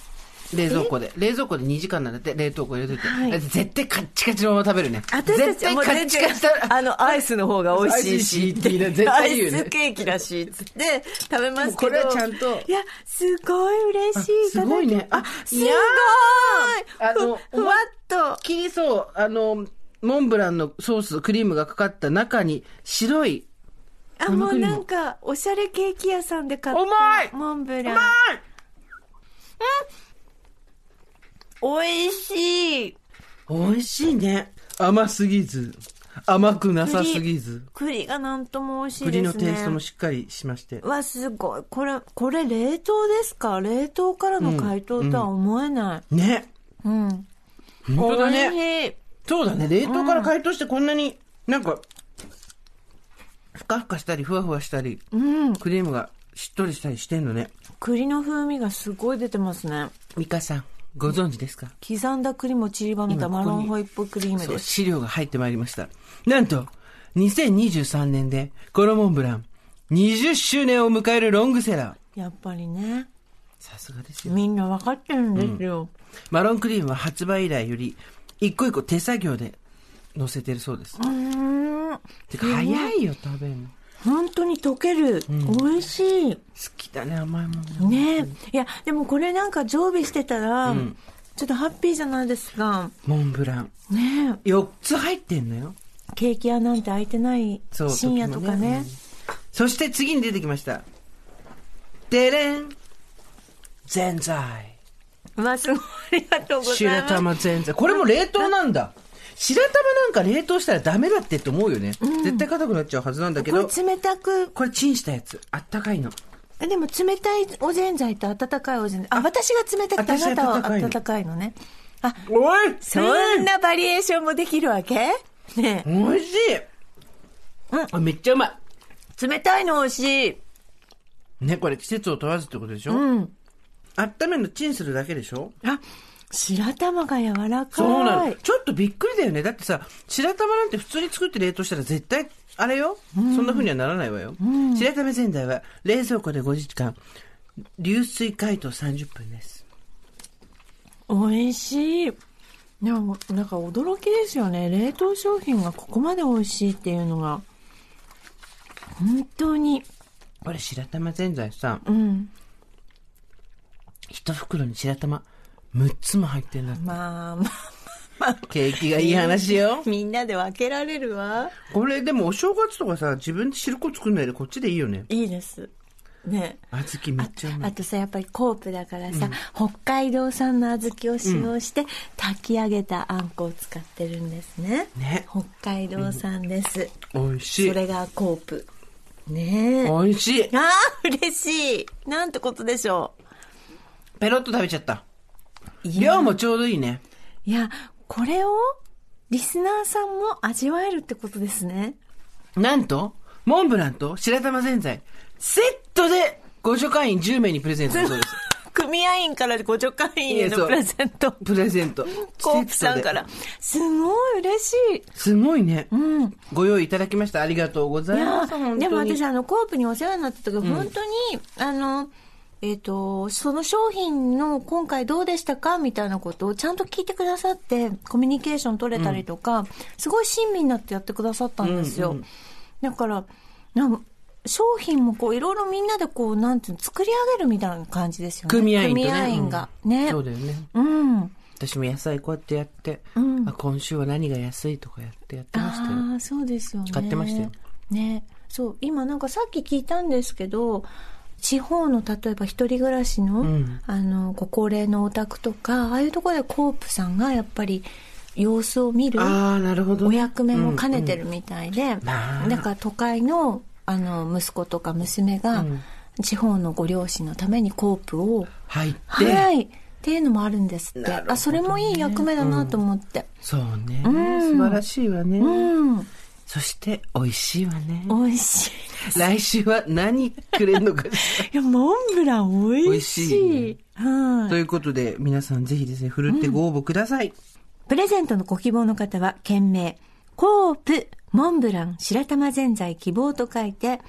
冷蔵庫で。冷蔵庫で2時間なんだって、冷凍庫入れといて。はい絶対カッチカチのまま食べるね。私た絶対カちはもうッチカチ。あの、アイスの方が美味しいし、って絶対言うねアイスケーキだし、つって食べますけど。これはちゃんといや、すごい嬉しい。あすごいねああ、すごいあのふふわっと。切りそう、あの、モンブランのソース、クリームがかかった中に白い、あ、もうなんか、おしゃれケーキ屋さんで買った。うまいモンブラン。あ美味しい。美味しいね。甘すぎず、甘くなさすぎず。栗がなんとも美味しいですね。栗のテイストもしっかりしまして。わ、すごい。これ、これ冷凍ですか？冷凍からの解凍とは思えない。ね。うん。本当だ美ね。そうだね。冷凍から解凍してこんなに、なんか、ふかふかしたり、ふわふわしたり、うん。クリームがしっとりしたりしてんのね。栗の風味がすごい出てますね。ミカさん、ご存知ですか？刻んだ栗も散りばめたマロンホイップクリームそう、です。資料が入ってまいりました。なんと、2023年で、このモンブラン、20周年を迎えるロングセラー。やっぱりね、さすがですよ。みんな分かってるんですよ。マロンクリームは発売以来より、一個一個手作業で乗せてるそうです。うーん。てか、早いよ、食べるの。本当に溶ける。美味しい。好きだね、甘いもんね。ねいや、でもこれなんか常備してたら、んちょっとハッピーじゃないですか。モンブラン。ね4つ入ってんのよ。ケーキ屋なんて開いてない深夜とかね。そして次に出てきました。でれんぜんざい。うわ、すごい。ありがとうござい白ます。玉ぜんざい。これも冷凍なんだ。白玉なんか冷凍したらダメだってって思うよね。絶対硬くなっちゃうはずなんだけど、これ冷たく、これチンしたやつ。あったかいの。えでも冷たいおぜんざいと温かいおぜんざい。あ、私が冷たくてあ私なたは温かいの温かいのね。あ、おいそんなバリエーションもできるわけ？ねおいしい、あめっちゃうまい。冷たいの美味しい。ね、これ季節を問わずってことでしょ？うん。温めるのチンするだけでしょ？あ、白玉が柔らかい。そうなの。ちょっとびっくりだよね。だってさ、白玉なんて普通に作って冷凍したら絶対、あれよ、そんな風にはならないわよ。白玉ぜんざいは冷蔵庫で5時間、流水解凍30分です。美味しい。でも、なんか驚きですよね。冷凍商品がここまで美味しいっていうのが。本当に。これ白玉ぜんざいさ、うん。一袋に白玉6つも入ってんだって。まあ、まあ、まあ、ケーキがいい話よ。みんなで分けられるわ。これでもお正月とかさ、自分で汁粉作るのよりこっちでいいよね。いいです。ね。小豆めっちゃうまい。あとさ、やっぱりコープだからさ、北海道産の小豆を使用して、炊き上げたあんこを使ってるんですね。ね。北海道産です。美味しい。それがコープ。ねえ。美味しい。ああ、嬉しい。なんてことでしょペロッと食べちゃった。量もちょうどいいね。いや、これを、リスナーさんも味わえるってことですね。なんと、モンブランと白玉ぜんざい、セットで、ご助会員10名にプレゼントだそうです。組合員からご助会員へのプレゼント。プレゼント。コープさんから。すごい嬉しい。すごいね。うん。ご用意いただきました。ありがとうございます。でも私、あの、コープにお世話になった時、本当に、あの、えっ、と、その商品の今回どうでしたかみたいなことをちゃんと聞いてくださって、コミュニケーション取れたりとか、すごい親身になってやってくださったんですよ。うんうんだから、なんか商品もこう、いろいろみんなでこう、なんていうの、作り上げるみたいな感じですよね。組合員とね。組合員が。ね。そうだよね。うん。私も野菜こうやってやって、うんあ今週は何が安いとかやってやってましたよ。ああ、そうですよね。買ってましたよ。ね。そう、今なんかさっき聞いたんですけど、地方の例えば一人暮らしの、ん。あの、ご高齢のお宅とか、ああいうところでコープさんがやっぱり様子を見るああ、なるほど、おね。役目も兼ねてるみたいで、まあ。だから都会のあの息子とか娘が、地方のご両親のためにコープを、入って、はい、っていうのもあるんですって。ね。あ、それもいい役目だなと思って。そうね、ん。素晴らしいわね。うん、そして、美味しいわね。美味しい。来週は何くれんのか。いや、モンブラン美味しい。美味しはい。ということで、皆さんぜひですね、ふるってご応募ください。プレゼントのご希望の方は、件名、コープ、モンブラン、白玉ぜんざい希望と書いて、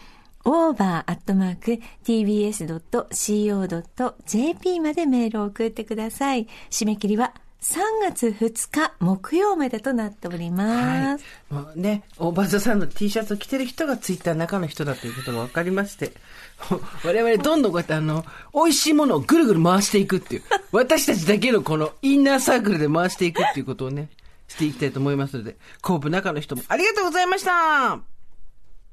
over.tbs.co.jp までメールを送ってください。締め切りは3月2日木曜までとなっておりはいます。。もうね、オーバーザさんの T シャツを着てる人がツイッターの中の人だということが分かりまして、我々どんどんこうやってあの、美味しいものをぐるぐる回していくっていう、私たちだけのこのインナーサークルで回していくっていうことをね、していきたいと思いますので、コープ中の人もありがとうございました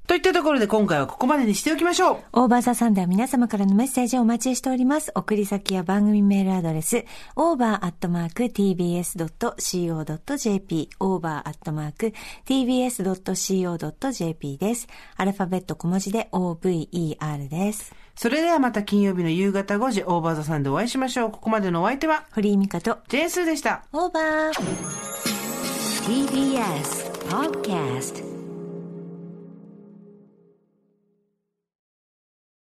といったところで今回はここまでにしておきましょうオーバーザさんでは皆様からのメッセージをお待ちしております。送り先や番組メールアドレス、over.tbs.co.jp、over.tbs.co.jp です。アルファベット小文字で over です。それではまた金曜日の夕方5時、オーバーザさんでお会いしましょう。ここまでのお相手は、堀井美香と、ジェーンスーでした。オーバー TBS Podcast